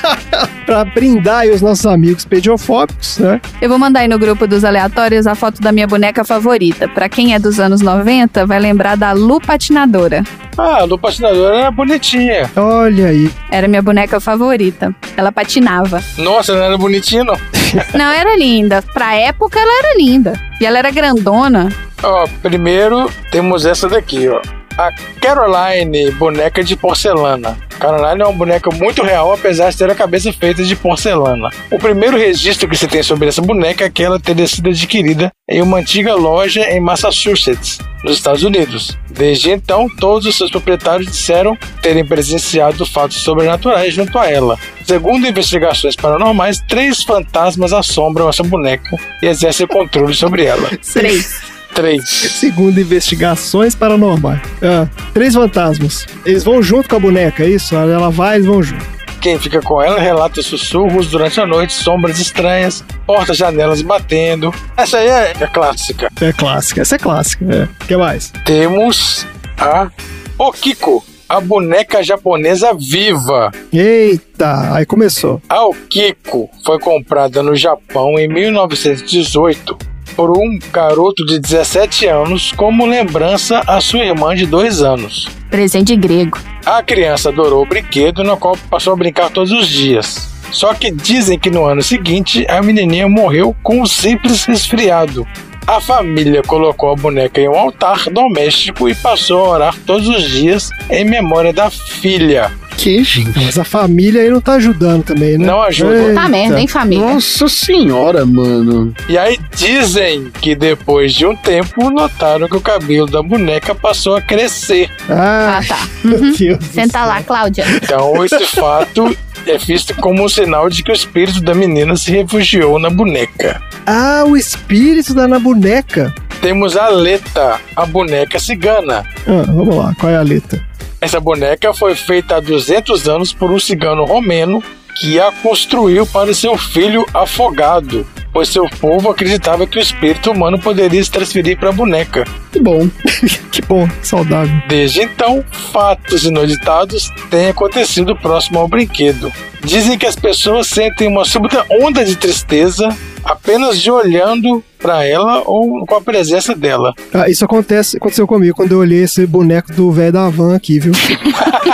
pra brindar aí os nossos amigos pediofóbicos, né? Eu vou mandar aí no grupo dos aleatórios a foto da minha boneca favorita. Pra quem é dos anos 90, vai lembrar da Lu Patinadora. Ah, a Lu Patinadora era bonitinha. Olha aí. Era minha boneca favorita. Ela patinava. Nossa, não era bonitinha, não. Não, era linda. Pra época, ela era linda. E ela era grandona. Ó, primeiro temos essa daqui, ó. A Caroline, boneca de porcelana. Caroline é uma boneca muito real, apesar de ter a cabeça feita de porcelana. O primeiro registro que se tem sobre essa boneca é que ela teria sido adquirida em uma antiga loja em Massachusetts, nos Estados Unidos. Desde então, todos os seus proprietários disseram terem presenciado fatos sobrenaturais junto a ela. Segundo investigações paranormais, três fantasmas assombram essa boneca e exercem controle sobre ela. Três. Três. Segundo investigações paranormais. Ah, três fantasmas. Eles vão junto com a boneca, é isso? Ela vai, eles vão junto. Quem fica com ela relata sussurros durante a noite, sombras estranhas, portas, janelas batendo. Essa aí é a clássica. É clássica, essa é clássica. É. O que mais? Temos a Okiko, a boneca japonesa viva. Eita, aí começou. A Okiko foi comprada no Japão em 1918 por um garoto de 17 anos como lembrança à sua irmã de 2 anos. Presente grego. A criança adorou o brinquedo, no qual passou a brincar todos os dias. Só que dizem que no ano seguinte a menininha morreu com um simples resfriado. A família colocou a boneca em um altar doméstico e passou a orar todos os dias em memória da filha. Que, gente? Mas a família aí não tá ajudando também, né? Não ajuda. Tá merda, hein, família? Nossa senhora, mano. E aí dizem que depois de um tempo notaram que o cabelo da boneca passou a crescer. Ah, Ah, tá. meu Uhum. Senta lá, Cláudia. Então esse fato é visto como um sinal de que o espírito da menina se refugiou na boneca. Ah, o espírito da na boneca. Temos a Leta, a boneca cigana. Ah, vamos lá, qual é a letra? Essa boneca foi feita há 200 anos por um cigano romeno que a construiu para seu filho afogado, pois seu povo acreditava que o espírito humano poderia se transferir para a boneca. Que bom. Que bom, que saudável. Desde então, fatos inusitados têm acontecido próximo ao brinquedo. Dizem que as pessoas sentem uma súbita onda de tristeza apenas de olhando para ela ou com a presença dela. Ah, isso acontece, aconteceu comigo quando eu olhei esse boneco do velho da van aqui, viu?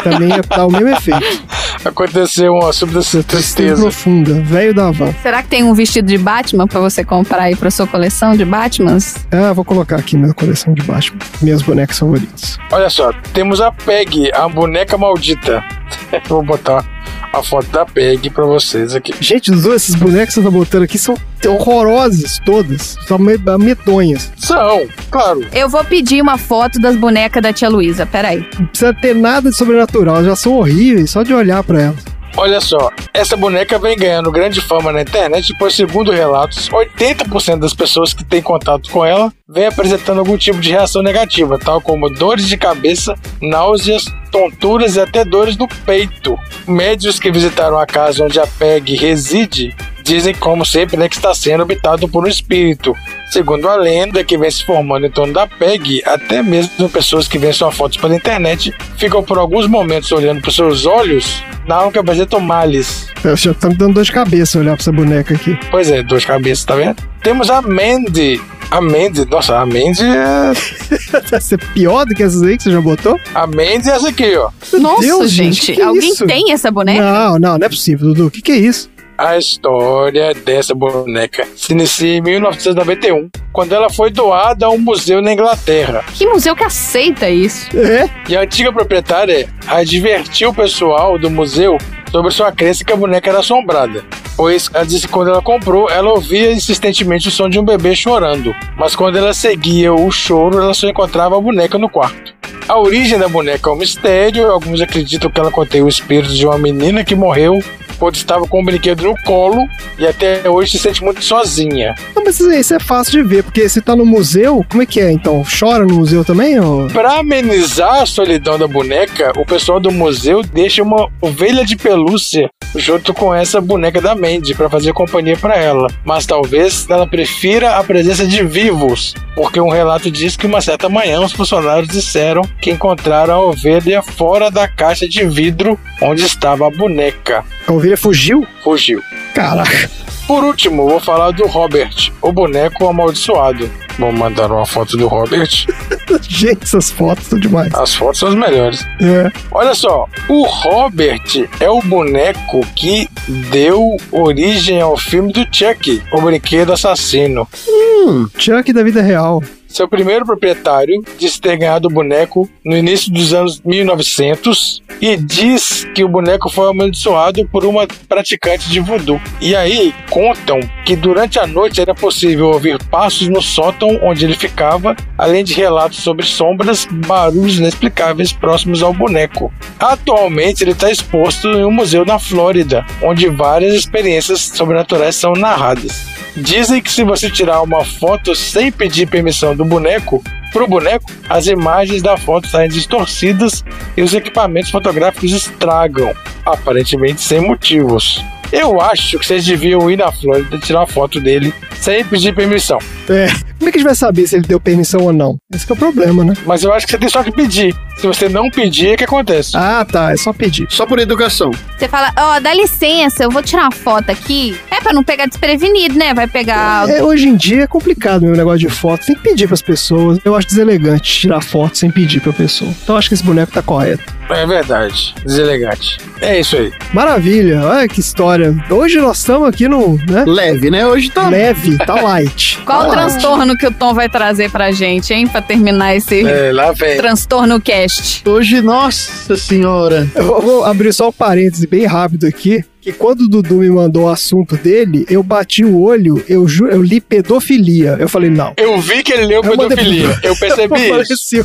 Também ia dar o mesmo efeito. Aconteceu uma súbita Tristeza tristeza. profunda, velho da van. Será que tem um vestido de Batman pra você comprar aí pra sua coleção de Batmans? Ah, vou colocar aqui minha coleção de Batman, minhas bonecas favoritas. Olha só, temos a Peg, a boneca maldita. Vou botar a foto da Peg pra vocês aqui. Gente, os dois, esses bonecos que você tá botando aqui são horrorosas todas, são me- medonhas. São, claro. Eu vou pedir uma foto das bonecas da tia Luísa, peraí. Não precisa ter nada de sobrenatural, elas já são horríveis, só de olhar pra elas. Olha só, essa boneca vem ganhando grande fama na internet, pois, segundo relatos, 80% das pessoas que têm contato com ela vem apresentando algum tipo de reação negativa, tal como dores de cabeça, náuseas, tonturas e até dores no peito. Médios que visitaram a casa onde a PEG reside dizem, como sempre, né, que está sendo habitado por um espírito. Segundo a lenda que vem se formando em torno da PEG, até mesmo pessoas que veem suas fotos pela internet ficam por alguns momentos olhando para seus olhos, não que apresentam males. Eu já tá me dando dor de cabeça olhar pra essa boneca aqui. Pois é, duas cabeças, tá vendo? Temos a Mandy. A Mandy, nossa, a Mandy é. Vai ser pior do que essas aí que você já botou? A Mandy é essa aqui, ó. Nossa, Deus, gente, que alguém isso? tem essa boneca? Não, não, não é possível, Dudu. O que, que é isso? A história dessa boneca se inicia em 1991, quando ela foi doada a um museu na Inglaterra. Que museu que aceita isso? É? E a antiga proprietária advertiu o pessoal do museu sobre sua crença que a boneca era assombrada. Pois ela disse que quando ela comprou, ela ouvia insistentemente o som de um bebê chorando. Mas quando ela seguia o choro, ela só encontrava a boneca no quarto. A origem da boneca é um mistério. Alguns acreditam que ela contém o espírito de uma menina que morreu quando estava com o brinquedo no colo e até hoje se sente muito sozinha. Não, mas isso é fácil de ver, porque se tá no museu, como é que é? Então, chora no museu também? Ou... Para amenizar a solidão da boneca, o pessoal do museu deixa uma ovelha de pelúcia junto com essa boneca da Mandy para fazer companhia para ela. Mas talvez ela prefira a presença de vivos, porque um relato diz que uma certa manhã os funcionários disseram que encontraram a ovelha fora da caixa de vidro onde estava a boneca. A ovelha fugiu? Fugiu. Caraca. Por último, vou falar do Robert, o boneco amaldiçoado. Vou mandar uma foto do Robert. Gente, essas fotos são demais. As fotos são as melhores. É. Olha só, o Robert é o boneco que deu origem ao filme do Chuck, o brinquedo assassino. Hum, Chuck da vida real. Seu primeiro proprietário disse ter ganhado o boneco no início dos anos 1900 e diz que o boneco foi amaldiçoado por uma praticante de voodoo. E aí contam que durante a noite era possível ouvir passos no sótão onde ele ficava, além de relatos sobre sombras, barulhos inexplicáveis próximos ao boneco. Atualmente ele está exposto em um museu na Flórida, onde várias experiências sobrenaturais são narradas. Dizem que se você tirar uma foto sem pedir permissão do boneco, pro boneco, as imagens da foto saem distorcidas e os equipamentos fotográficos estragam, aparentemente sem motivos. Eu acho que vocês deviam ir na Flórida e tirar foto dele sem pedir permissão. É. Como é que a gente vai saber se ele deu permissão ou não? Esse que é o problema, né? Mas eu acho que você tem só que pedir. Se você não pedir, o que acontece? Ah, tá. É só pedir. Só por educação. Você fala, ó, dá licença, eu vou tirar uma foto aqui. É pra não pegar desprevenido, né? Vai pegar. É, hoje em dia é complicado meu negócio de foto. Tem que pedir pras pessoas. Eu acho deselegante tirar foto sem pedir pra pessoa. Então eu acho que esse boneco tá correto. É verdade. Deselegante. É isso aí. Maravilha. Olha que história. Hoje nós estamos aqui no. Né? Leve, né? Hoje tá. Leve, tá light. Qual tá o light. transtorno que o Tom vai trazer pra gente, hein? Pra terminar esse É, lá vem. transtorno cast. Hoje, nossa senhora. Eu vou- vou abrir só um parêntese bem rápido aqui. Que quando o Dudu me mandou o assunto dele, eu bati o olho, eu, ju- eu li pedofilia. Eu falei, não. Eu vi que ele leu Eu mandei pedofilia. pro- Eu percebi eu falei isso. assim,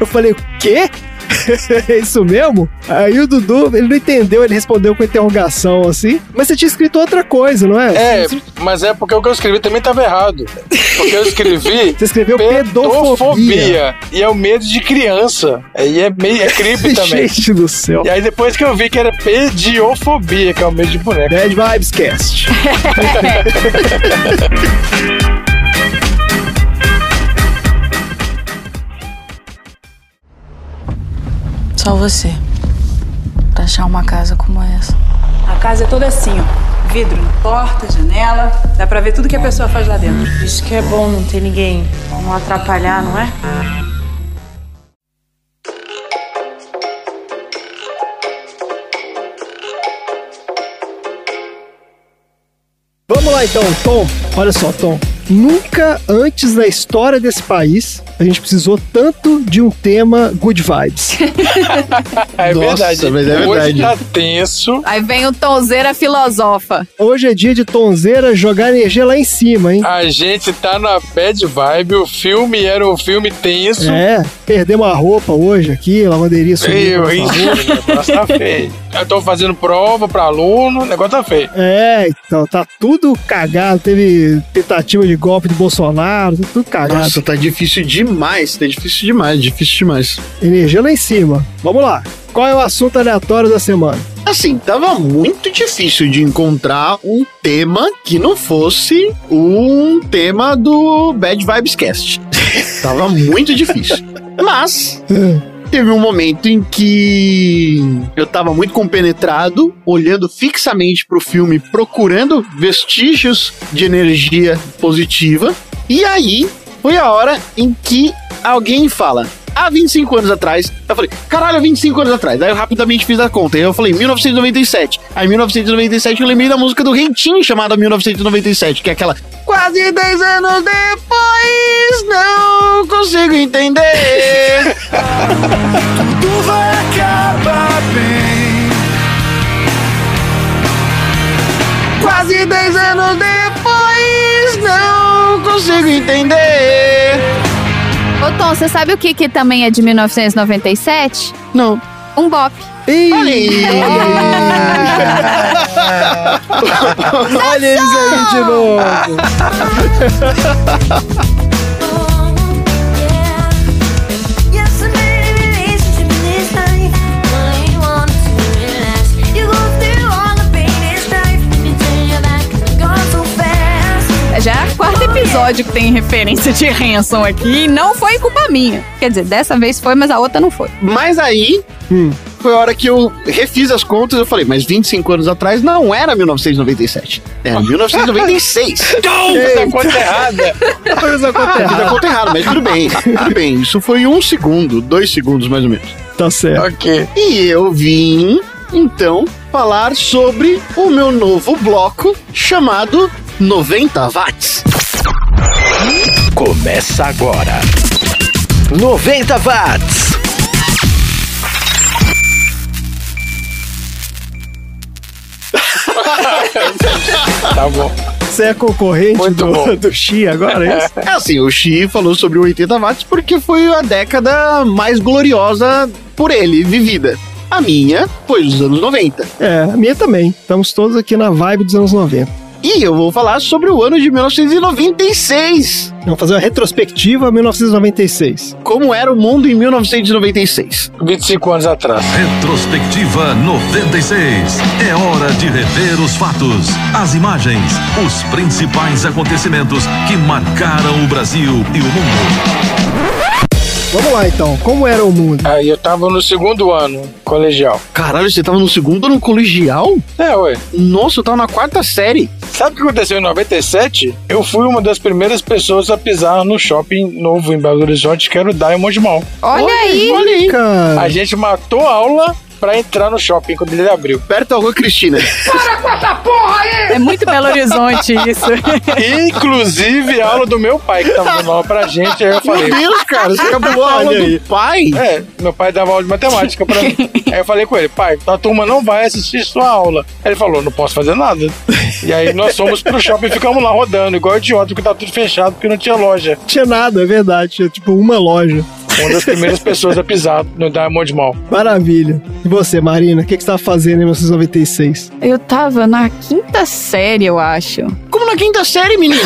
eu falei, o quê? É isso mesmo? Aí o Dudu, ele não entendeu, ele respondeu com interrogação assim. Mas você tinha escrito outra coisa, não é? É, mas é porque o que eu escrevi também estava errado. Porque eu escrevi Você escreveu pedofobia. E é o medo de criança. E é meio é creepy também. Gente do céu. E aí depois que eu vi que era pediofobia, que é o medo de boneco. Bad Vibes Cast. Só você. Pra achar uma casa como essa. A casa é toda assim, ó. Vidro na porta, janela. Dá pra ver tudo que a pessoa faz lá dentro. Isso que é bom não ter ninguém. Não atrapalhar, não é? Vamos lá então, Tom. Olha só, Tom. Nunca antes na história desse país a gente precisou tanto de um tema good vibes. É Nossa, verdade. mas é Hoje verdade. tá tenso. Aí vem o Tonzeira filosofa. Hoje é dia de tonzeira jogar energia lá em cima, hein? A gente tá na bad vibe. O filme era um filme tenso. É, perdemos a roupa hoje aqui, lavanderia sumiu. Feio, isso. O negócio tá feio. Eu tô fazendo prova pra aluno, o negócio tá feio. É, então tá tudo cagado. Teve tentativa de golpe de Bolsonaro, tá tudo cagado. Nossa, tá difícil demais. Tá difícil demais, difícil demais. Energia lá em cima. Vamos lá. Qual é o assunto aleatório da semana? Assim, tava muito difícil de encontrar um tema que não fosse um tema do Bad Vibes Cast. tava muito difícil. Mas teve um momento em que eu tava muito compenetrado, olhando fixamente pro filme, procurando vestígios de energia positiva. E aí foi a hora em que alguém fala: há 25 anos atrás. Eu falei, caralho, há 25 anos atrás. Aí eu rapidamente fiz a conta. Aí eu falei, 1997. Aí em 1997 eu lembrei da música do Rentinho chamada 1997, que é aquela. Quase 10 anos depois, não consigo entender. Tudo vai acabar bem. Quase 10 anos depois, não consigo entender. Ô, Tom, você sabe o que, que também é de 1997? Não. Um bop. Olha aí! Olha eles aí de novo! episódio episódio que tem referência de Hanson aqui e não foi culpa minha. Quer dizer, dessa vez foi, mas a outra não foi. Mas aí, foi a hora que eu refiz as contas eu falei, mas 25 anos atrás não era 1997. Era 1996. Essa conta errada. Fez a conta Ah, fiz a errada. conta errada, mas tudo bem. Tudo bem. Isso foi um segundo, dois segundos mais ou menos. Tá certo. Ok. E eu vim, então, falar sobre o meu novo bloco chamado 90 watts. Começa agora. 90 watts. Tá bom. Você é concorrente Muito do, bom. do Xi agora, é isso? É assim, o Xi falou sobre o 80 watts porque foi a década mais gloriosa por ele vivida. A minha foi dos anos 90. É, a minha também. Estamos todos aqui na vibe dos anos 90. E eu vou falar sobre o ano de 1996. Vamos fazer uma retrospectiva 1996. Como era o mundo em 1996. 25 anos atrás. Retrospectiva 96. É hora de rever os fatos, as imagens, os principais acontecimentos que marcaram o Brasil e o mundo. Vamos lá então, como era o mundo? Aí eu tava no segundo ano, colegial. Caralho, você tava no segundo ano colegial? É, ué. Nossa, eu tava na quarta série. Sabe o que aconteceu em 97? Eu fui uma das primeiras pessoas a pisar no shopping novo em Belo Horizonte, que era o Diamond Mall. Olha, aí. Olha aí. Cara, A gente matou a aula pra entrar no shopping quando ele abriu. Perto da rua Cristina. É muito Belo Horizonte isso. Inclusive a aula do meu pai, que tava dando aula pra gente. Aí eu Meu falei. Deus, cara, você acabou a aula aí. do pai? É, meu pai dava aula de matemática pra mim. Aí eu falei com ele, pai, a turma não vai assistir sua aula. Aí ele falou, não posso fazer nada. E aí nós fomos pro shopping e ficamos lá rodando, igual idiota, porque tá tudo fechado, porque não tinha loja. tinha nada, é verdade. Tinha tipo uma loja. Uma das primeiras pessoas a pisar no Diamond Mall. Maravilha. E você, Marina, o que, que você tava fazendo em 1996? Eu tava na quinta série, eu acho. Como na quinta série, menina?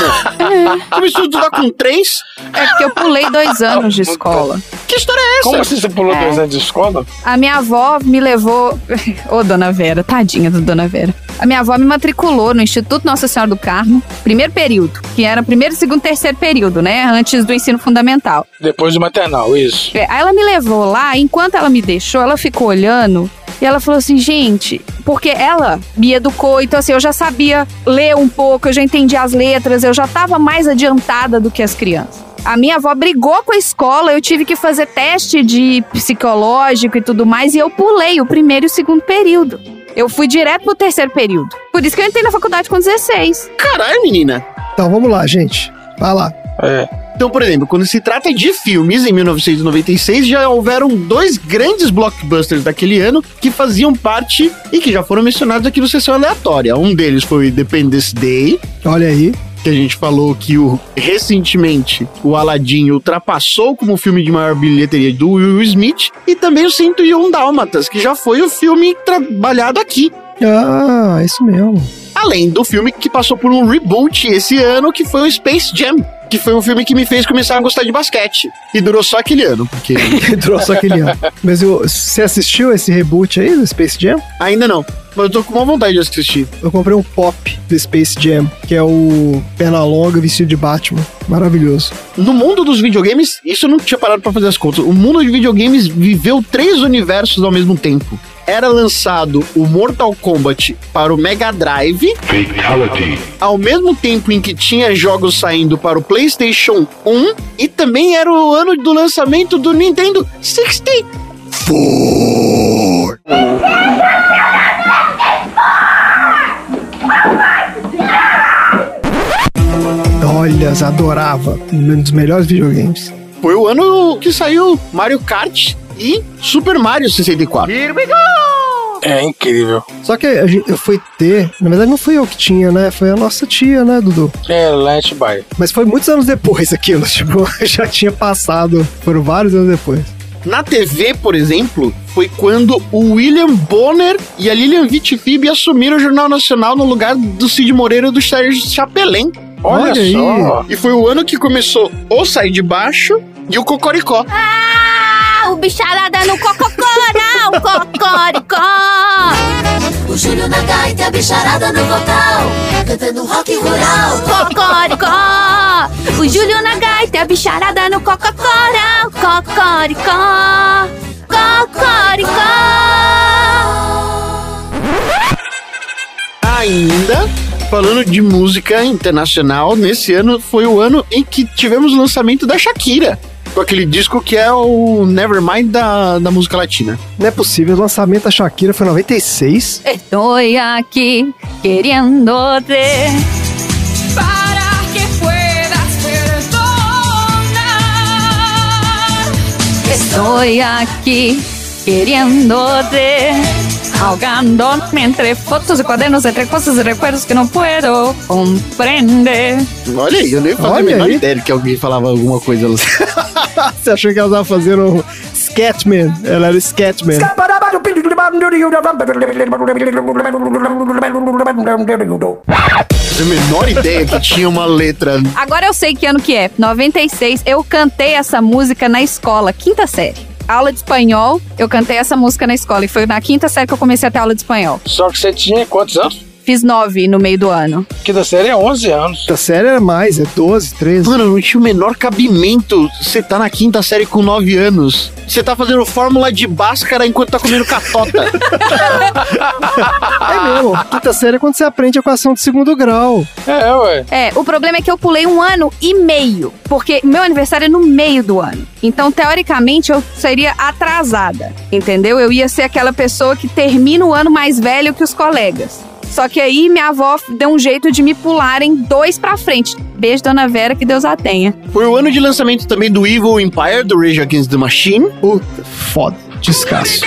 Começou a estudar com três? É porque eu pulei dois anos de escola. Que história é essa? Como assim você pulou dois anos de escola? A minha avó me levou. Ô, dona Vera, tadinha da dona Vera. A minha avó me matriculou no Instituto Nossa Senhora do Carmo, primeiro período, que era primeiro, segundo, terceiro período, né? Antes do ensino fundamental. Depois do maternal, isso. É, Aí ela me levou lá, enquanto ela me deixou, ela ficou olhando e ela falou assim, gente, porque ela me educou, então assim, eu já sabia ler um pouco, eu já entendia as letras, eu já tava mais adiantada do que as crianças. A minha avó brigou com a escola, eu tive que fazer teste de psicológico e tudo mais, e eu pulei o primeiro e o segundo período. Eu fui direto pro terceiro período. Por isso que eu entrei na faculdade com 16. Caralho, menina. Então vamos lá, gente. Vai lá. É. Então, por exemplo, quando se trata de filmes, em 1996 já houveram dois grandes blockbusters daquele ano que faziam parte e que já foram mencionados aqui no Sessão Aleatória. Um deles foi Independence Day, Olha aí. Que a gente falou que o, recentemente o Aladdin ultrapassou como filme de maior bilheteria do Will Smith, e também o 101 Dálmatas, que já foi o filme trabalhado aqui. Ah, isso mesmo. Além do filme que passou por um reboot esse ano, que foi o Space Jam. Que foi um filme que me fez começar a gostar de basquete. E durou só aquele ano, porque Entrou só aquele ano. Mas eu- você assistiu esse reboot aí do Space Jam? ainda não. Mas eu tô com uma vontade de assistir. Eu comprei um pop do Space Jam, que é o Pernalonga vestido de Batman. Maravilhoso. No mundo dos videogames, isso eu não tinha parado pra fazer as contas. O mundo de videogames viveu três universos ao mesmo tempo. Era lançado o Mortal Kombat para o Mega Drive, Fatality. ao mesmo tempo em que tinha jogos saindo para o PlayStation 1, e também era o ano do lançamento do Nintendo 64. Olha, adorava. Um dos melhores videogames. Foi o ano que saiu Mario Kart e Super Mario 64. É incrível. Só que a gente, eu fui ter, na verdade não fui eu que tinha, né? Foi a nossa tia, né, Dudu? É, Let By. Mas foi muitos anos depois aquilo, tipo, já tinha passado, foram vários anos depois. Na TV, por exemplo, foi quando o William Bonner e a Lilian Vitifib assumiram o Jornal Nacional no lugar do Cid Moreira e do Sérgio Chapelin. Olha, Olha aí. só. E foi o ano que começou o Sai de Baixo e o Cocoricó. Ah, o bicharada no cococó, não, cocoricó. O Júlio na gaita e a bicharada no vocal, cantando rock rural. Cocoricó! O Júlio na gaita e a bicharada no Coca-Cola. Cocoricó! Cocoricó! Ainda, falando de música internacional, nesse ano foi o ano em que tivemos o lançamento da Shakira. Com aquele disco que é o Nevermind da, da música latina. Não é possível, o lançamento da Shakira foi em 96. Estou aqui queriéndote para que puedas perdonar. Estou aqui queriéndote, ahogándome entre fotos e quadernos, entre coisas e recuerdos que não puedo compreender. Olha aí, eu nem fazia a menor aí. ideia de que alguém falava alguma coisa. Você achou que ela tava fazendo Sketchman? Ela era Sketchman. A menor ideia que tinha uma letra. Agora eu sei que ano que é. 96, eu cantei essa música na escola, quinta série. Aula de espanhol, eu cantei essa música na escola. E foi na quinta série que eu comecei a ter aula de espanhol. Só que você tinha quantos anos? Fiz nove no meio do ano. Quinta série é 11 anos. A série era mais, é 12, 13. Mano, não tinha o menor cabimento. Você tá na quinta série com 9 anos. Você tá fazendo fórmula de Bhaskara enquanto tá comendo catota. É mesmo. Quinta série é quando você aprende a equação de segundo grau. É, ué. É, o problema é que eu pulei um ano e meio, porque meu aniversário é no meio do ano. Então, teoricamente, eu seria atrasada, entendeu? Eu ia ser aquela pessoa que termina o ano mais velho que os colegas. Só que aí minha avó deu um jeito de me pularem dois pra frente. Beijo, dona Vera, que Deus a tenha. Foi o ano de lançamento também do Evil Empire, do Rage Against the Machine. Puta, foda. Descasso.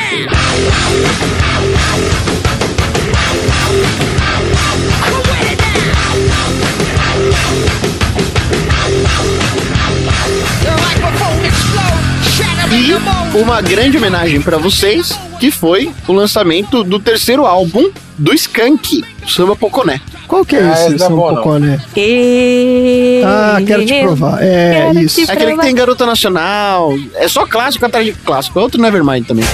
Uma grande homenagem pra vocês, que foi o lançamento do terceiro álbum do Skank, Samba Poconé. Qual que é Ah, esse, esse é bom, não. Poconé? E... Ah, quero te provar. É, Quero isso. É aquele que tem Garota Nacional. É só clássico atrás de clássico. É outro Nevermind também.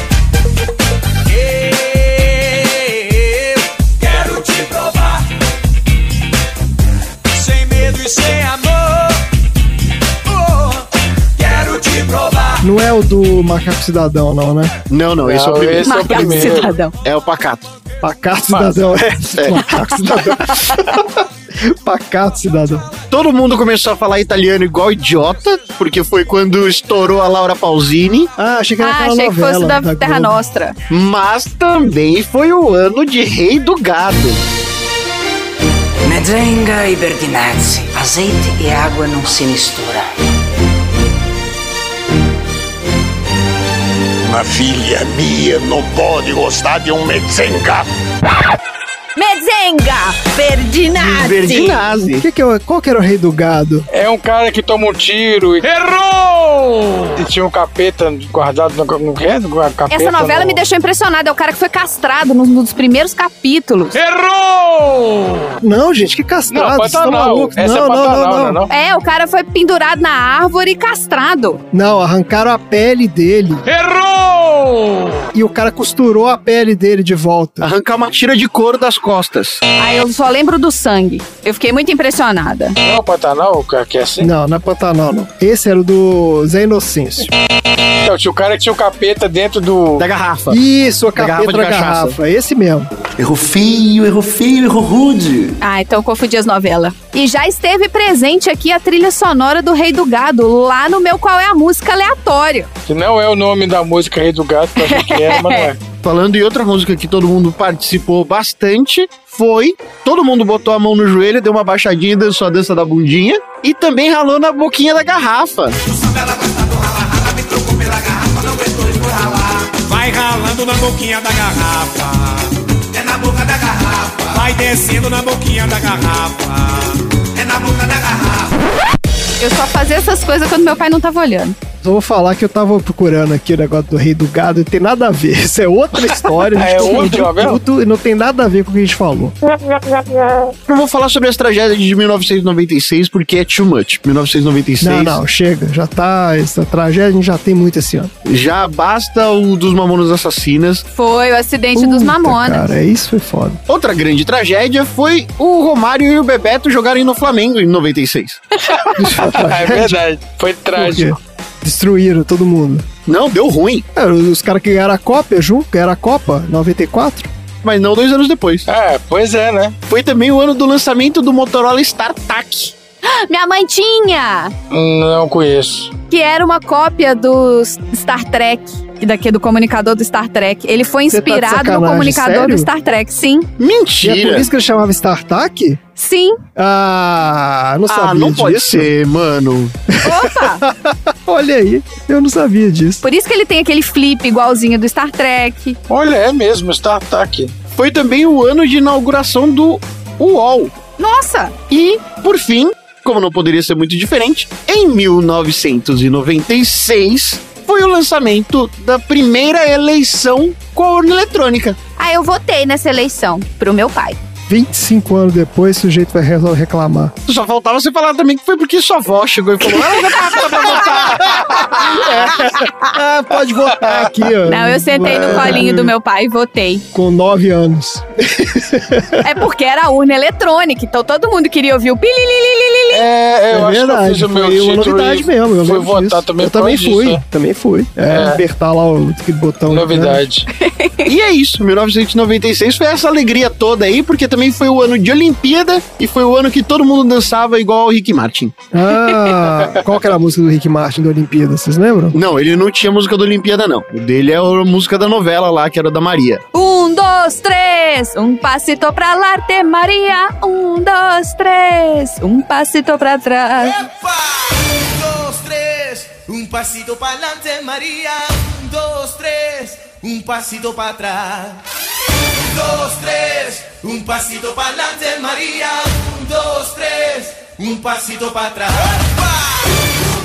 Não é o do Macaco Cidadão, não, né? Não, não, esse é o Não, primeiro. esse é o Macaco primeiro. cidadão. É o Pacato. Pacato Cidadão, é. É. Macaco Cidadão. Pacato Cidadão. Todo mundo começou a falar italiano igual idiota, porque foi quando estourou a Laura Pausini. Ah, achei que era Ah, achei que fosse da, Terra Globo. Nostra. Mas também foi o ano de Rei do Gado. Mezenga e Bertinazzi. Azeite e água não se misturam. Uma filha minha não pode gostar de um mezenga. Mezenga! Verdinazzi! Verdinazzi. Que que é o- qual que era o rei do gado? É um cara que toma um tiro e. Errou! E tinha um capeta guardado no. no quê? No capeta Essa novela no- me deixou impressionada. É o cara que foi castrado nos, nos primeiros capítulos. Errou! Não, gente, que castrado. Não, vocês estão Pantanal. malucos. Essa não, é não, Pantanal, não, não é não. não? É, o cara foi pendurado na árvore e castrado. Não, arrancaram a pele dele Errou! e o cara costurou a pele dele de volta. Arrancar uma tira de couro das costas. Aí eu só lembro do sangue. Eu fiquei muito impressionada. Não é o Pantanal, o cara que é assim? Não, não é Pantanal, não. Esse era o do Zé Inocêncio. Não, tinha o cara que tinha o capeta dentro do. Da garrafa. Isso, a Da capeta garrafa da de cachaça. garrafa. Esse mesmo. Errou feio, errou feio, errou rude. Ah, então confundi as novelas. E já esteve presente aqui a trilha sonora do Rei do Gado, lá no meu Qual é a Música Aleatório. Que não é o nome da música Rei do eu achei que era, mas não é. Falando em outra música que todo mundo participou bastante, foi todo mundo botou a mão no joelho, deu uma baixadinha e dançou a dança da bundinha. E também ralou na boquinha da garrafa. Vai ralando na boquinha da garrafa. É na boca da garrafa. Vai descendo na boquinha da garrafa. É na boca da garrafa. Eu só fazia essas coisas quando meu pai não tava olhando. Eu vou falar que eu tava procurando aqui o negócio do rei do gado e tem nada a ver. Isso é outra história. É novela? tudo e não tem nada a ver com o que a gente falou. Eu vou falar sobre as tragédias de 1996 porque é too much. 1996. Não, não, chega. Já tá. Essa tragédia a gente já tem muito esse ano. Já basta o dos Mamonas Assassinas. Foi o acidente dos Puta, Mamonas. Cara, isso foi foda. Outra grande tragédia foi o Romário e o Bebeto jogarem no Flamengo em 96. é verdade. Foi Por quê? trágico. Destruíram todo mundo. Não, deu ruim. É, os caras que ganharam a Copa junto, ganharam a Copa 94. Mas não dois anos depois. É, pois é, né? Foi também o ano do lançamento do Motorola StarTAC. Minha mãe tinha! Não conheço. Que era uma cópia do Star Trek. Daqui do comunicador do Star Trek. Ele foi Você tá de inspirado no sacanagem, comunicador sério? do Star Trek, sim. E é Mentira! por isso que ele chamava StarTAC? Sim. Ah, não sabia ah, não disso. pode ser, mano. Opa! Olha aí, eu não sabia disso. Por isso que ele tem aquele flip igualzinho do Star Trek. Olha, é mesmo, StarTAC. Foi também o ano de inauguração do UOL. Nossa! E, por fim, como não poderia ser muito diferente, em 1996 foi o lançamento da primeira eleição com a urna eletrônica. Ah, eu votei nessa eleição pro meu pai. 25 anos depois, o sujeito vai re- reclamar. Só faltava você falar também que foi porque sua avó chegou e falou: Ah, tá apta pra votar. Ah, pode votar aqui, ó. Não, eu sentei no colinho do meu pai e votei. Com 9 anos. É porque era a urna eletrônica, então todo mundo queria ouvir o pililililili. É, eu é acho verdade, que eu fiz o meu foi uma novidade e mesmo. Eu fui votar disso. também Eu também fui, disso, também fui. É, É. apertar lá o botão. né? Novidade. E é isso, 1996 foi essa alegria toda aí, porque também foi o ano de Olimpíada e foi o ano que todo mundo dançava igual o Rick Martin. Ah, qual que era a música do Rick Martin da Olimpíada, vocês lembram? Não, ele não tinha música da Olimpíada, não. O dele é a música da novela lá, que era da Maria. Um, dois, três, um passito pra lá, te Maria. Um, dois, três, um passito pra trás. Un, dos, tres, un pasito para adelante, María. Un, dos, tres, un pasito para atrás. Un, dos, tres, un pasito para adelante, María. Un, dos, tres, un pasito para atrás.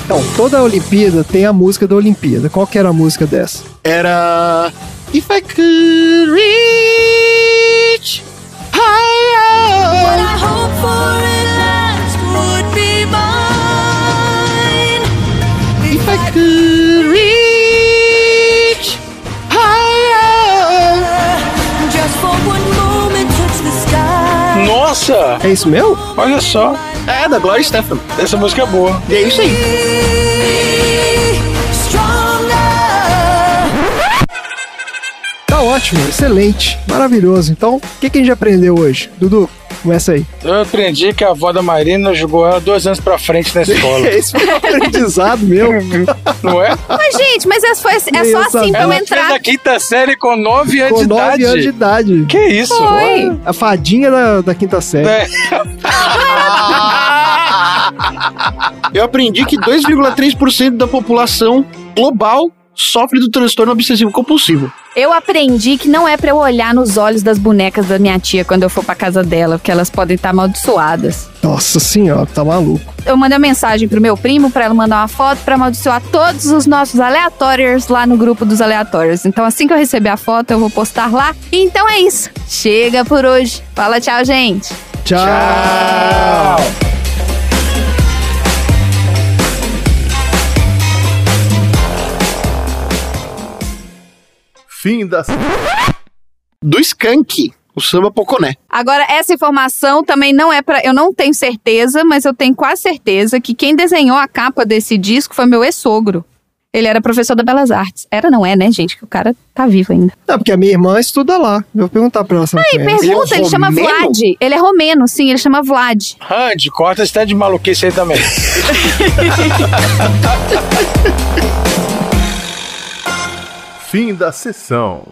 Então, toda a Olimpíada tem a música da Olimpíada. Qual que era a música dessa? Era. If I could reach higher. What I hope for at last would be mine. If I could reach Nossa! É isso mesmo? Olha só. É, da Gloria Stefan. Essa música é boa. E é isso aí. Tá ótimo, excelente, maravilhoso. Então, o que, que a gente aprendeu hoje? Dudu, começa aí. Eu aprendi que a avó da Marina jogou ela dois anos pra frente na escola. Esse foi um aprendizado meu. Não é? Mas, gente, mas é só, é só assim pra eu entrar. a quinta série com nove anos Com de 9 idade. anos de idade. Que isso? Foi. A fadinha da, da quinta série. É. Eu aprendi que 2,3% da população global sofre do transtorno obsessivo compulsivo. Eu aprendi que não é pra eu olhar nos olhos das bonecas da minha tia quando eu for pra casa dela, porque elas podem estar amaldiçoadas. Nossa senhora, tá maluco. Eu mandei uma mensagem pro meu primo pra ela mandar uma foto pra amaldiçoar todos os nossos aleatórios lá no grupo dos aleatórios. Então assim que eu receber a foto, eu vou postar lá. Então é isso. Chega por hoje. Fala tchau, gente. Tchau. Fim da. Do Skank, o samba Poconé. Agora, essa informação também não é pra. Eu não tenho certeza, mas eu tenho quase certeza que quem desenhou a capa desse disco foi meu ex-sogro. Ele era professor da Belas Artes. Era, não é, né, gente? Que o cara tá vivo ainda. Não, porque a minha irmã estuda lá. Eu vou perguntar pra ela se ela Aí, conhece. pergunta, ele, é chama? Vlad. Ele é romeno, sim, ele chama Vlad. Randy, corta esse tanto de maluquice aí também. Fim da sessão.